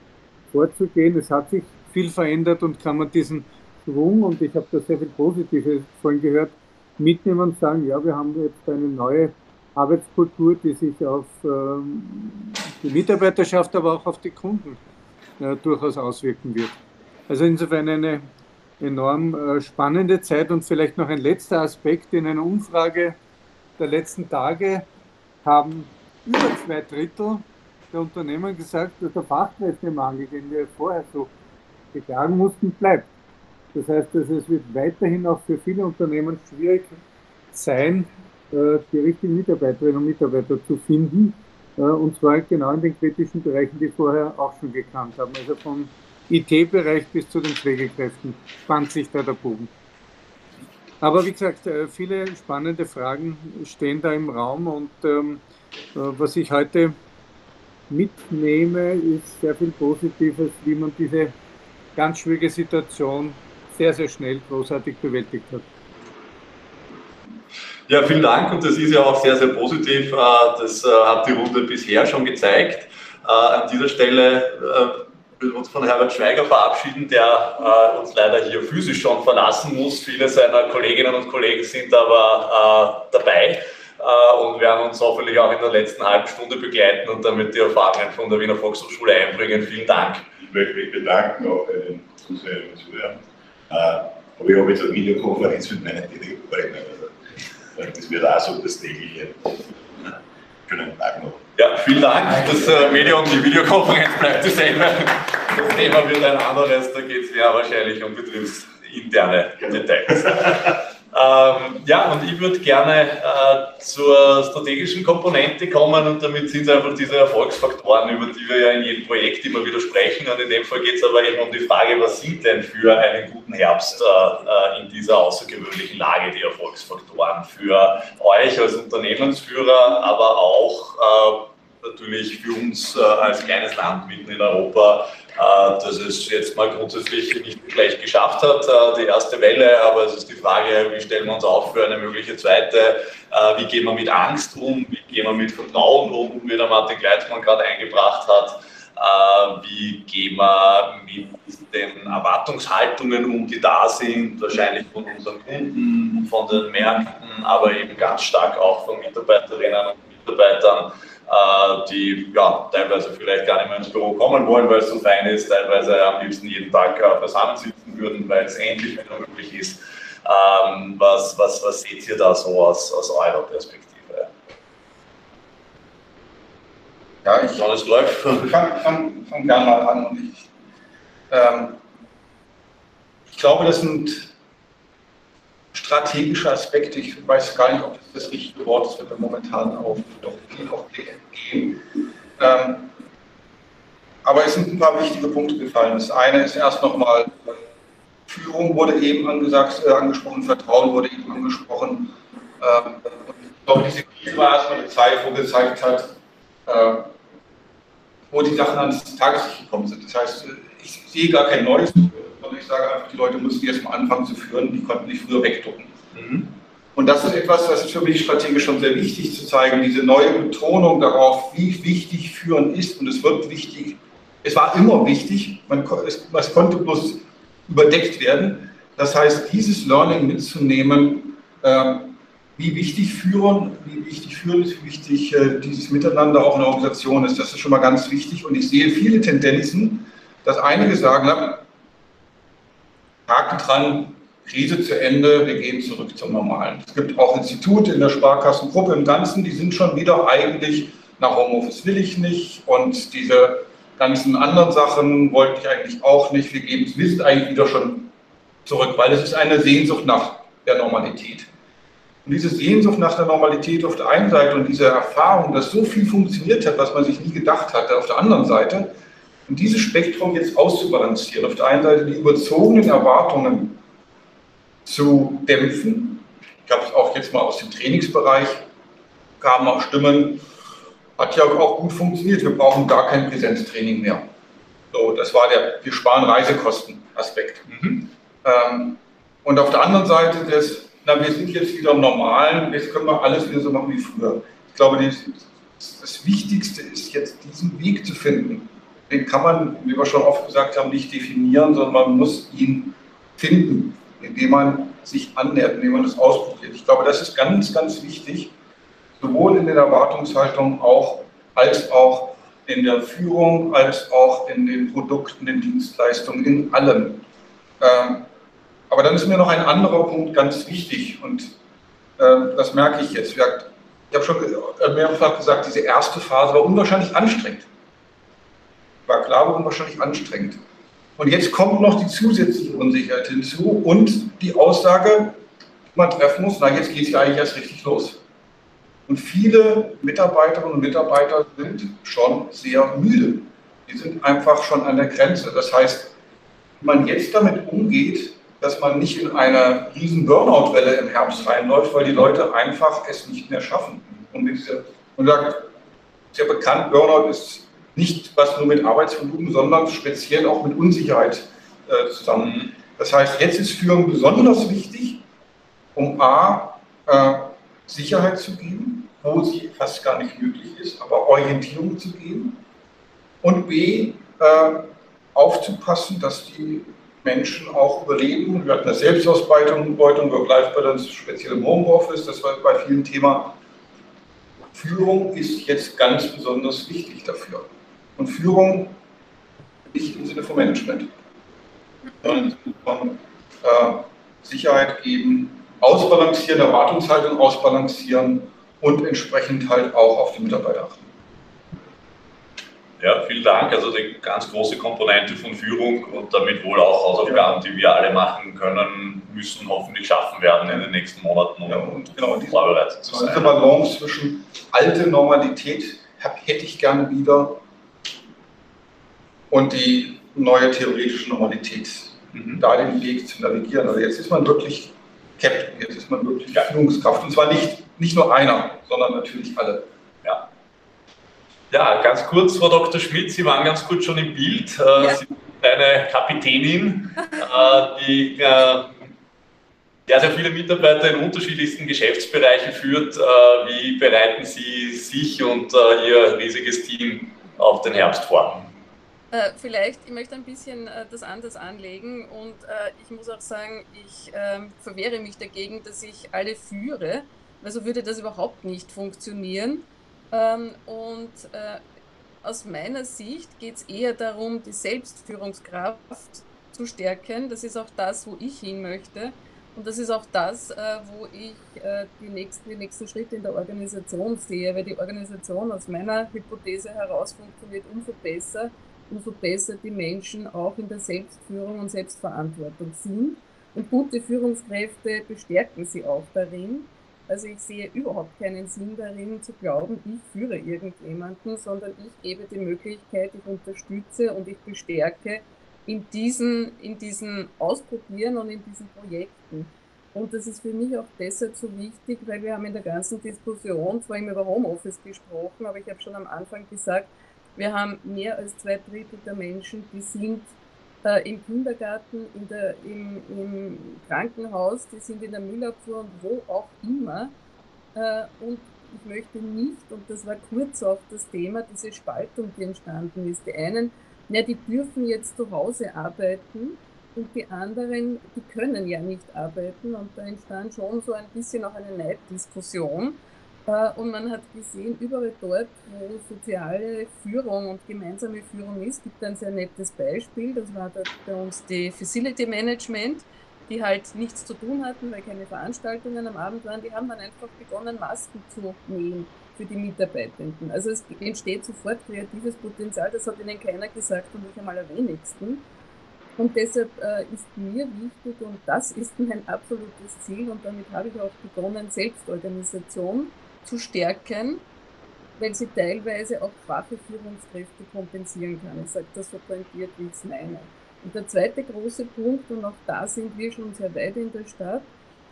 vorzugehen. Es hat sich viel verändert und kann man diesen Schwung, und ich habe da sehr viel Positives vorhin gehört, mitnehmen und sagen, ja, wir haben jetzt eine neue Arbeitskultur, die sich auf ähm, die Mitarbeiterschaft, aber auch auf die Kunden äh, durchaus auswirken wird. Also insofern eine enorm äh, spannende Zeit und vielleicht noch ein letzter Aspekt. In einer Umfrage der letzten Tage haben über zwei Drittel der Unternehmen gesagt, dass der Fachkräftemangel, den wir vorher so beklagen mussten, bleibt. Das heißt, dass es wird weiterhin auch für viele Unternehmen schwierig sein, die richtigen Mitarbeiterinnen und Mitarbeiter zu finden. Äh, und zwar genau in den kritischen Bereichen, die vorher auch schon gekannt haben. Also vom IT-Bereich bis zu den Pflegekräften spannt sich da der Bogen. Aber wie gesagt, äh, viele spannende Fragen stehen da im Raum und ähm, was ich heute mitnehme, ist sehr viel Positives, wie man diese ganz schwierige Situation sehr, sehr schnell großartig bewältigt hat. Ja, vielen Dank und das ist ja auch sehr, sehr positiv. Äh, das äh, hat die Runde bisher schon gezeigt. Äh, an dieser Stelle will uns von Herbert Schweiger verabschieden, der uns leider hier physisch schon verlassen muss. Viele seiner Kolleginnen und Kollegen sind aber dabei. Und werden uns hoffentlich auch in der letzten halben Stunde begleiten und damit die Erfahrungen von der Wiener Volkshochschule einbringen. Vielen Dank. Ich möchte mich bedanken auch bei den Zuseherinnen und Zuhörern aber ich habe jetzt eine Videokonferenz mit meinen Direktoren. Das wird auch so das tägliche. Schönen Tag noch. Ja, vielen Dank. Das äh, Medium, die Videokonferenz bleibt dasselbe. Das Thema wird ein anderes, da geht es ja wahrscheinlich um betriebsinterne Details. Ähm, ja, und ich würde gerne äh, zur strategischen Komponente kommen und damit sind es einfach diese Erfolgsfaktoren, über die wir ja in jedem Projekt immer wieder sprechen. Und in dem Fall geht es aber eben um die Frage, was sind denn für einen guten Herbst äh, in dieser außergewöhnlichen Lage die Erfolgsfaktoren für euch als Unternehmensführer, aber auch äh, natürlich für uns äh, als kleines Land mitten in Europa äh, dass es jetzt mal grundsätzlich nicht gleich geschafft hat, äh, die erste Welle, aber es ist die Frage, wie stellen wir uns auf für eine mögliche zweite, äh, wie gehen wir mit Angst um, wie gehen wir mit Vertrauen um, wie der Martin Gleitzmann gerade eingebracht hat, wie gehen wir mit den Erwartungshaltungen um, die da sind, wahrscheinlich von unseren Kunden, von den Märkten, aber eben ganz stark auch von Mitarbeiterinnen und Mitarbeitern? äh, die ja, teilweise vielleicht gar nicht mehr ins Büro kommen wollen, weil es so fein ist, teilweise am liebsten jeden Tag äh, beisammen sitzen würden, weil es endlich wieder möglich ist. Ähm, was, was, was seht ihr da so aus, aus eurer Perspektive? Ja, ich, Alles läuft. (laughs) fang gerne mal an. Und ich, ähm, ich glaube, das sind strategische Aspekte. Ich weiß gar nicht, ob das das richtige Wort ist, wenn wir momentan auf, doch viel auf gehen. Ähm, aber es sind ein paar wichtige Punkte gefallen. Das eine ist erst nochmal, Führung wurde eben angesagt, äh, angesprochen, Vertrauen wurde eben angesprochen. Ähm, ich glaube, diese Krise war erstmal eine Zeit, wo gezeigt hat, äh, wo die Sachen ans Tageslicht gekommen sind. Das heißt, ich sehe gar kein Neues sondern ich sage einfach, die Leute mussten erst mal anfangen zu führen, die konnten nicht früher wegducken. Mhm. Und das ist etwas, das ist für mich strategisch schon sehr wichtig zu zeigen, diese neue Betonung darauf, wie wichtig Führen ist. Und es wird wichtig, es war immer wichtig, man, es, es konnte bloß überdeckt werden. Das heißt, dieses Learning mitzunehmen, äh, wie wichtig Führen, wie wichtig Führen ist, wie wichtig äh, dieses Miteinander auch in der Organisation ist, das ist schon mal ganz wichtig. Und ich sehe viele Tendenzen, dass einige sagen, Haken dran, Krise zu Ende, wir gehen zurück zum Normalen. Es gibt auch Institute in der Sparkassengruppe im Ganzen, die sind schon wieder eigentlich, nach Homeoffice will ich nicht und diese ganzen anderen Sachen wollte ich eigentlich auch nicht. Wir geben wir sind eigentlich wieder schon zurück, weil es ist eine Sehnsucht nach der Normalität. Und diese Sehnsucht nach der Normalität auf der einen Seite und diese Erfahrung, dass so viel funktioniert hat, was man sich nie gedacht hatte, auf der anderen Seite, und dieses Spektrum jetzt auszubalancieren, auf der einen Seite die überzogenen Erwartungen zu dämpfen. Ich habe es auch jetzt mal aus dem Trainingsbereich, kamen auch Stimmen, hat ja auch gut funktioniert, wir brauchen gar kein Präsenztraining mehr. So, das war der, wir sparen Reisekosten-Aspekt. Mhm. Ähm, und auf der anderen Seite das, na, wir sind jetzt wieder im Normalen, jetzt können wir alles wieder so machen wie früher. Ich glaube, das, das Wichtigste ist jetzt diesen Weg zu finden den kann man, wie wir schon oft gesagt haben, nicht definieren, sondern man muss ihn finden, indem man sich annähert, indem man das ausprobiert. Ich glaube, das ist ganz, ganz wichtig, sowohl in der Erwartungshaltung auch, als auch in der Führung, als auch in den Produkten, den Dienstleistungen, in allem. Ähm, aber dann ist mir noch ein anderer Punkt ganz wichtig und äh, das merke ich jetzt. Ich habe schon mehrfach gesagt, diese erste Phase war unwahrscheinlich anstrengend war klar, war wahrscheinlich anstrengend. Und jetzt kommt noch die zusätzliche Unsicherheit hinzu und die Aussage, die man treffen muss, na jetzt geht es ja eigentlich erst richtig los. Und viele Mitarbeiterinnen und Mitarbeiter sind schon sehr müde. Die sind einfach schon an der Grenze. Das heißt, wenn man jetzt damit umgeht, dass man nicht in eine riesen Burnout-Welle im Herbst reinläuft, weil die Leute einfach es nicht mehr schaffen. Und, diese, und sagt, sehr bekannt, Burnout ist nicht was nur mit Arbeitsvolumen, sondern speziell auch mit Unsicherheit äh, zusammen. Das heißt, jetzt ist Führung besonders wichtig, um A, äh, Sicherheit zu geben, wo sie fast gar nicht möglich ist, aber Orientierung zu geben und B, äh, aufzupassen, dass die Menschen auch überleben. Wir hatten eine Selbstausbeutung, Work-Life-Balance, speziell im Homeoffice, das war bei vielen Thema. Führung ist jetzt ganz besonders wichtig dafür. Und Führung nicht im Sinne von Management, sondern im Sinne von äh, Sicherheit geben, ausbalancieren, Erwartungshaltung ausbalancieren und entsprechend halt auch auf die Mitarbeiter achten. Ja, vielen Dank. Also die ganz große Komponente von Führung und damit wohl auch Hausaufgaben, die wir alle machen können, müssen hoffentlich schaffen werden in den nächsten Monaten, um ja, und genau, vorbereitet zu sein. Diese Balance zwischen alte Normalität hätte ich gerne wieder und die neue theoretische Normalität. Mhm. Da den Weg zu navigieren. Also jetzt ist man wirklich Captain, jetzt ist man wirklich ja. Führungskraft. Und zwar nicht, nicht nur einer, sondern natürlich alle. Ja. Ja, ganz kurz, Frau Dr. Schmidt, Sie waren ganz kurz schon im Bild. Äh, ja. Sie sind eine Kapitänin, (laughs) äh, die äh, sehr, sehr viele Mitarbeiter in unterschiedlichsten Geschäftsbereichen führt. Wie bereiten Sie sich und Ihr riesiges Team auf den Herbst vor? Äh, vielleicht, ich möchte ein bisschen äh, das anders anlegen und äh, ich muss auch sagen, ich ähm, verwehre mich dagegen, dass ich alle führe, weil so würde das überhaupt nicht funktionieren. Ähm, und äh, aus meiner Sicht geht es eher darum, die Selbstführungskraft zu stärken. Das ist auch das, wo ich hin möchte. Und das ist auch das, äh, wo ich äh, die nächsten, die nächsten Schritte in der Organisation sehe, weil die Organisation aus meiner Hypothese heraus funktioniert umso besser, umso besser die Menschen auch in der Selbstführung und Selbstverantwortung sind. Und gute Führungskräfte bestärken sie auch darin. Also ich sehe überhaupt keinen Sinn darin zu glauben, ich führe irgendjemanden, sondern ich gebe die Möglichkeit, ich unterstütze und ich bestärke in diesen, in diesen Ausprobieren und in diesen Projekten. Und das ist für mich auch deshalb so wichtig, weil wir haben in der ganzen Diskussion zwar immer über Homeoffice gesprochen, aber ich habe schon am Anfang gesagt, wir haben mehr als zwei Drittel der Menschen, die sind äh, im Kindergarten, in der, im, im, Krankenhaus, die sind in der Müllabfuhr und wo auch immer. Äh, und ich möchte nicht, und das war kurz auch das Thema, diese Spaltung, die entstanden ist. Die einen, ja, die dürfen jetzt zu Hause arbeiten und die anderen, die können ja nicht arbeiten. Und da entstand schon so ein bisschen auch eine Neiddiskussion. Und man hat gesehen, überall dort, wo soziale Führung und gemeinsame Führung ist, gibt ein sehr nettes Beispiel. Das war bei uns die Facility Management, die halt nichts zu tun hatten, weil keine Veranstaltungen am Abend waren. Die haben dann einfach begonnen, Masken zu nähen für die Mitarbeitenden. Also es entsteht sofort kreatives Potenzial, das hat ihnen keiner gesagt und ich einmal am wenigsten. Und deshalb äh, ist mir wichtig, und das ist mein absolutes Ziel, und damit habe ich auch begonnen, Selbstorganisation zu stärken, weil sie teilweise auch schwache Führungskräfte kompensieren kann. Ich sage das so pointiert, wie ich es meine. Und der zweite große Punkt, und auch da sind wir schon sehr weit in der Stadt,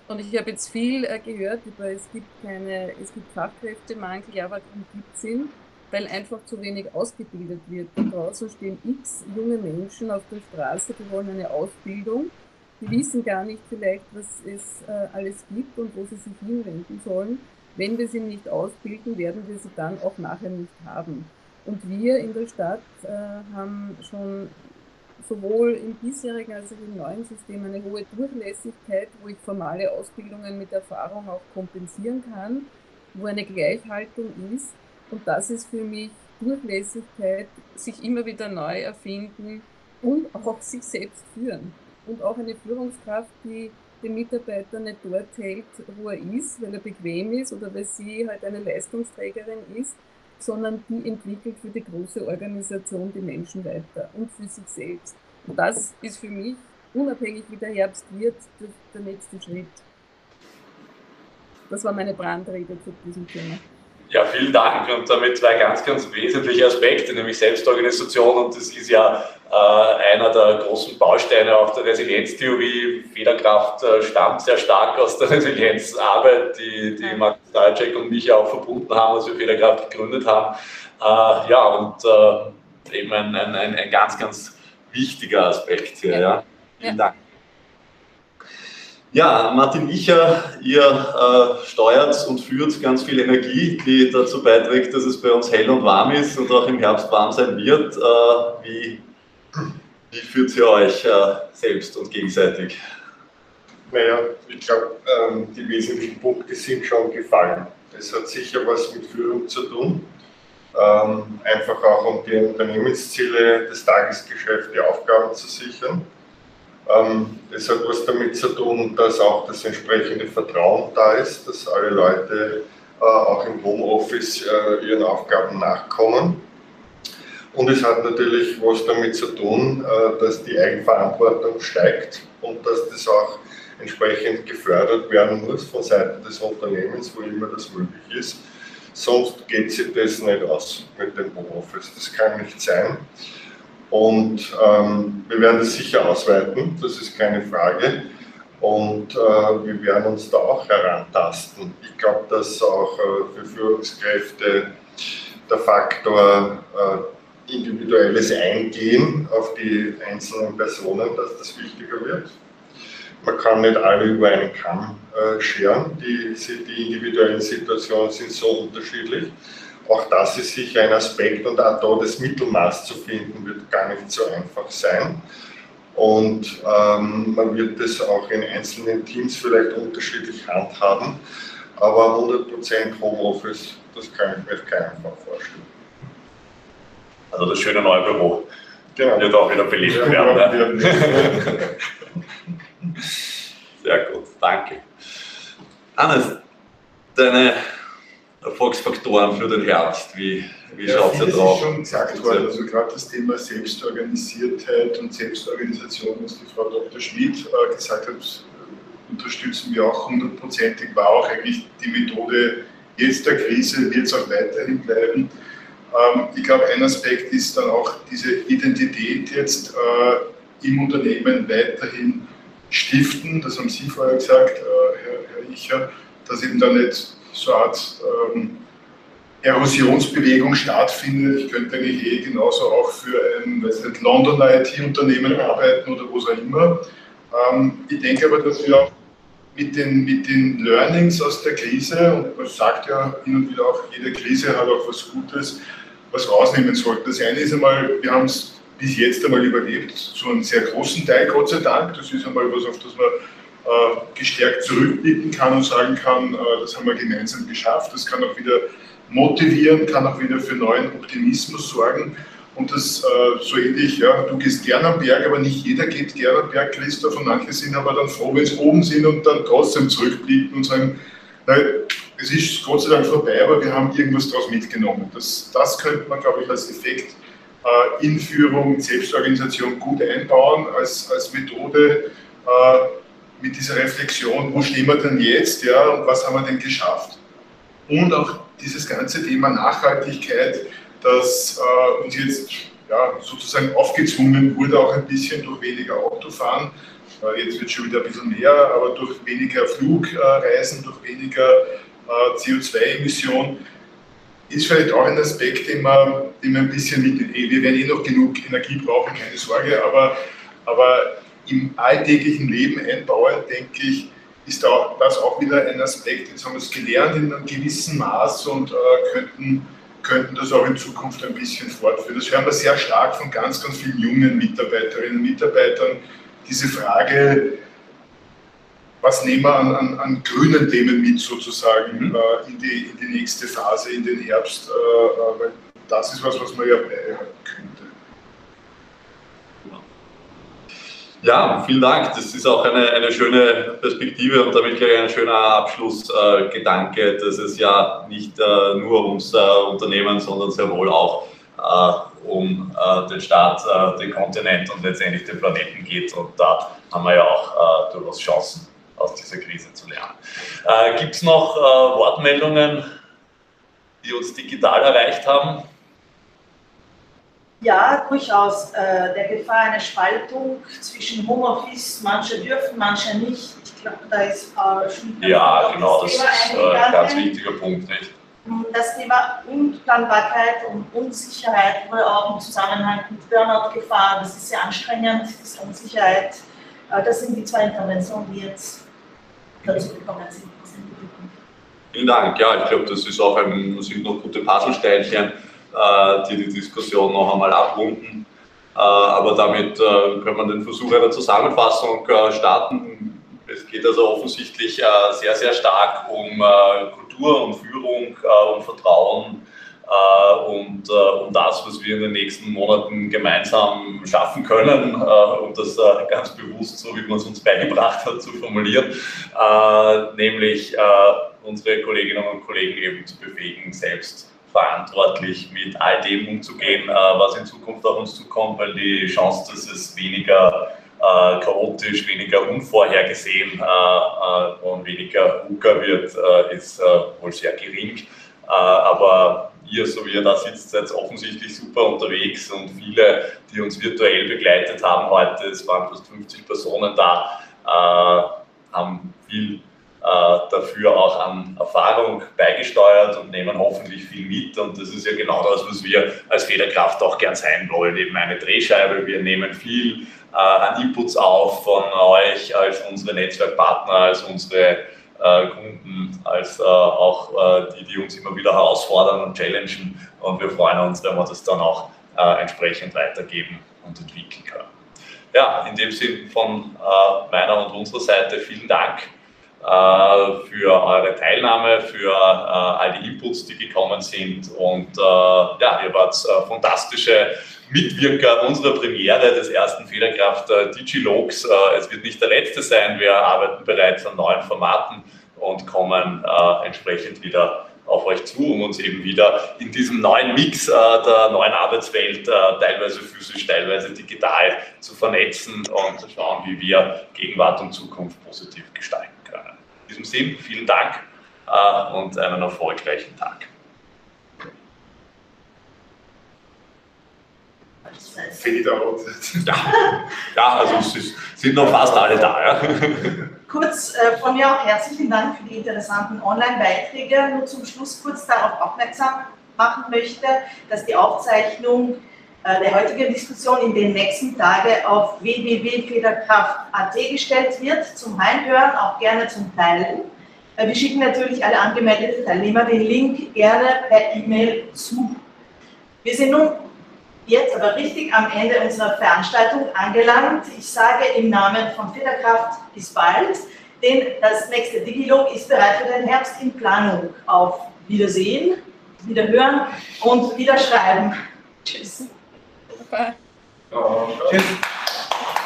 und ich habe jetzt viel äh, gehört über, es gibt keine, es gibt Fachkräftemangel, ja, warum gibt es ihn? Weil einfach zu wenig ausgebildet wird. Da draußen stehen x junge Menschen auf der Straße, die wollen eine Ausbildung, die wissen gar nicht vielleicht, was es äh, alles gibt und wo sie sich hinwenden sollen. Wenn wir sie nicht ausbilden, werden wir sie dann auch nachher nicht haben. Und wir in der Stadt äh, haben schon sowohl im bisherigen als auch im neuen System eine hohe Durchlässigkeit, wo ich formale Ausbildungen mit Erfahrung auch kompensieren kann, wo eine Gleichhaltung ist. Und das ist für mich Durchlässigkeit, sich immer wieder neu erfinden und auch sich selbst führen. Und auch eine Führungskraft, die den Mitarbeiter nicht dort hält, wo er ist, weil er bequem ist oder weil sie halt eine Leistungsträgerin ist, sondern die entwickelt für die große Organisation die Menschen weiter und für sich selbst. Und das ist für mich, unabhängig wie der Herbst wird, der nächste Schritt. Das war meine Brandrede zu diesem Thema. Ja, vielen Dank. Und damit zwei ganz, ganz wesentliche Aspekte, nämlich Selbstorganisation. Und das ist ja äh, einer der großen Bausteine auch der Resilienztheorie. Federkraft äh, stammt sehr stark aus der Resilienzarbeit, die, die Max Stalczek und mich auch verbunden haben, als wir Federkraft gegründet haben. Äh, ja, und äh, eben ein, ein, ein, ganz, ganz wichtiger Aspekt hier. Ja. ja. Vielen Dank. Ja, Martin Wicher, ihr äh, steuert und führt ganz viel Energie, die dazu beiträgt, dass es bei uns hell und warm ist und auch im Herbst warm sein wird. Äh, wie, wie führt ihr euch äh, selbst und gegenseitig? Naja, ich glaube, ähm, die wesentlichen Punkte sind schon gefallen. Es hat sicher was mit Führung zu tun. Ähm, einfach auch um die Unternehmensziele des Tagesgeschäfts, die Aufgaben zu sichern es hat was damit zu tun, dass auch das entsprechende Vertrauen da ist, dass alle Leute äh, auch im Homeoffice äh, ihren Aufgaben nachkommen. Und es hat natürlich was damit zu tun, äh, dass die Eigenverantwortung steigt und dass das auch entsprechend gefördert werden muss von Seiten des Unternehmens, wo immer das möglich ist. Sonst geht sich das nicht aus mit dem Homeoffice. Das kann nicht sein. Und ähm, wir werden das sicher ausweiten, das ist keine Frage. Und äh, wir werden uns da auch herantasten. Ich glaube, dass auch äh, für Führungskräfte der Faktor äh, individuelles Eingehen auf die einzelnen Personen, dass das wichtiger wird. Man kann nicht alle über einen Kamm äh, scheren, die, die individuellen Situationen sind so unterschiedlich. Auch das ist sicher ein Aspekt und auch da das Mittelmaß zu finden, wird gar nicht so einfach sein. Und ähm, man wird das auch in einzelnen Teams vielleicht unterschiedlich handhaben. Aber 100% Homeoffice, das kann ich mir auf keinen Fall vorstellen. Also das schöne neue Büro genau. wird auch wieder belebt werden. Ne? (laughs) Sehr gut, danke. Hannes, deine Erfolgsfaktoren für den Herbst? Wie, wie ja, schaut es da drauf? ist schon gesagt worden, also gerade das Thema Selbstorganisiertheit und Selbstorganisation, was die Frau Dr. Schmidt äh, gesagt hat, unterstützen wir auch hundertprozentig, war auch eigentlich die Methode jetzt der Krise, wird es auch weiterhin bleiben. Ähm, ich glaube, ein Aspekt ist dann auch diese Identität jetzt äh, im Unternehmen weiterhin stiften, das haben Sie vorher gesagt, äh, Herr, Herr Icher, dass eben da nicht so eine Art ähm, Erosionsbewegung stattfindet. Ich könnte eigentlich eh genauso auch für ein weiß nicht, Londoner IT-Unternehmen arbeiten oder was auch immer. Ähm, ich denke aber, dass wir auch mit den, mit den Learnings aus der Krise, und man sagt ja hin und wieder auch, jede Krise hat auch was Gutes, was rausnehmen sollten. Das eine ist einmal, wir haben es bis jetzt einmal überlebt, zu einem sehr großen Teil, Gott sei Dank. Das ist einmal was, auf das man gestärkt zurückblicken kann und sagen kann, äh, das haben wir gemeinsam geschafft. Das kann auch wieder motivieren, kann auch wieder für neuen Optimismus sorgen. Und das äh, so ähnlich, ja, du gehst gerne am Berg, aber nicht jeder geht gerne am Berg, Christoph, und manche sind aber dann froh, wenn sie oben sind und dann trotzdem zurückblicken und sagen, nein, es ist Gott sei Dank vorbei, aber wir haben irgendwas daraus mitgenommen. Das, das könnte man, glaube ich, als Effekt äh, in Führung, Selbstorganisation gut einbauen, als, als Methode, äh, mit dieser Reflexion, wo stehen wir denn jetzt ja, und was haben wir denn geschafft. Und auch dieses ganze Thema Nachhaltigkeit, das äh, uns jetzt ja, sozusagen aufgezwungen wurde, auch ein bisschen durch weniger Autofahren. Äh, jetzt wird schon wieder ein bisschen mehr, aber durch weniger Flugreisen, durch weniger äh, CO2-Emissionen ist vielleicht auch ein Aspekt, den man, den man ein bisschen mit, wir werden eh noch genug Energie brauchen, keine Sorge, aber, aber im alltäglichen Leben einbauen, denke ich, ist da das auch wieder ein Aspekt. Jetzt haben wir es gelernt in einem gewissen Maß und äh, könnten, könnten das auch in Zukunft ein bisschen fortführen. Das hören wir sehr stark von ganz, ganz vielen jungen Mitarbeiterinnen und Mitarbeitern. Diese Frage, was nehmen wir an, an, an grünen Themen mit sozusagen mhm. äh, in, die, in die nächste Phase, in den Herbst, äh, äh weil das ist was, was man ja beibehalten könnte. Ja, vielen Dank. Das ist auch eine, eine schöne Perspektive und damit gleich ein schöner Abschlussgedanke, äh, dass es ja nicht äh, nur ums äh, Unternehmen, sondern sehr wohl auch äh, um äh, den Staat, äh, den Kontinent und letztendlich den Planeten geht. Und da haben wir ja auch durchaus Chancen, aus dieser Krise zu lernen. Gibt es noch Wortmeldungen, die uns digital erreicht haben? Ja, durchaus. Äh, der Gefahr einer Spaltung zwischen Homeoffice, manche dürfen, manche nicht. Ich glaube, da ist Frau Schmidt. Ja, genau, das, das ist ein ganz wichtiger Punkt. Nicht? Das Thema Unplanbarkeit und Unsicherheit wurde auch im Zusammenhang mit Burnout-Gefahr. Das ist sehr anstrengend, diese Unsicherheit. Äh, das sind die zwei Interventionen, die jetzt dazu gekommen sind. Vielen Dank. Ja, ich glaube, das ist auch ein, sind noch gute Puzzlesteinchen äh, die die Diskussion noch einmal abrunden. Äh, aber damit äh, können wir den Versuch einer Zusammenfassung starten. Es geht also offensichtlich sehr, sehr stark um Kultur und Führung und Vertrauen und um das, was wir in den nächsten Monaten gemeinsam schaffen können, um das ganz bewusst, so wie man es uns beigebracht hat, zu formulieren, nämlich unsere Kolleginnen und Kollegen eben zu befähigen, selbst verantwortlich mit all dem umzugehen, was in Zukunft auf uns zukommt, weil die Chance, dass es weniger äh, chaotisch, weniger unvorhergesehen äh, äh, und weniger VUCA wird, ist wohl sehr gering. aber ihr, so wie ihr da sitzt, seid offensichtlich super unterwegs und viele, die uns virtuell begleitet haben heute, es waren fast 50 Personen da, haben viel dafür auch an Erfahrung beigesteuert und nehmen hoffentlich viel mit. Und das ist ja genau das, was wir als Federkraft auch gern sein wollen, eben eine Drehscheibe. Wir nehmen viel äh, an Inputs auf von euch als unsere Netzwerkpartner, als unsere äh, Kunden, als äh, auch äh, die, die uns immer wieder herausfordern und challengen. Und wir freuen uns, wenn wir das dann auch äh, entsprechend weitergeben und entwickeln können. Ja, in dem Sinn von äh, meiner und unserer Seite vielen Dank für eure Teilnahme, für all die Inputs, die gekommen sind. Und ja, ihr wart fantastische Mitwirker unserer Premiere des ersten Federkraft äh, Digilogs. Äh, es wird nicht der letzte sein. Wir arbeiten bereits an neuen Formaten und kommen äh, entsprechend wieder auf euch zu, um uns eben wieder in diesem neuen Mix äh, der neuen Arbeitswelt, äh, teilweise physisch, teilweise digital, zu vernetzen und zu schauen, wie wir Gegenwart und Zukunft positiv gestalten. In diesem Sinn, vielen Dank äh, und einen erfolgreichen Tag. Out. (laughs) Ja, ja also es ist, sind noch fast alle da. Ja. Kurz äh, von mir auch herzlichen Dank für die interessanten Online-Beiträge. Nur zum Schluss kurz darauf aufmerksam machen möchte, dass die Aufzeichnung äh, der heutigen Diskussion in den nächsten Tagen auf www.federkraft.at gestellt wird, zum Heimhören, auch gerne zum Teilen. Äh, wir schicken natürlich alle angemeldeten Teilnehmer den Link gerne per E-Mail zu. Wir sind nun jetzt aber richtig am Ende unserer Veranstaltung angelangt. Ich sage im Namen von Federkraft bis bald, denn das nächste Digilog ist bereit für den Herbst in Planung. Auf Wiedersehen, Wiederhören und Wiederschreiben. Tschüss. Bye. Oh, okay.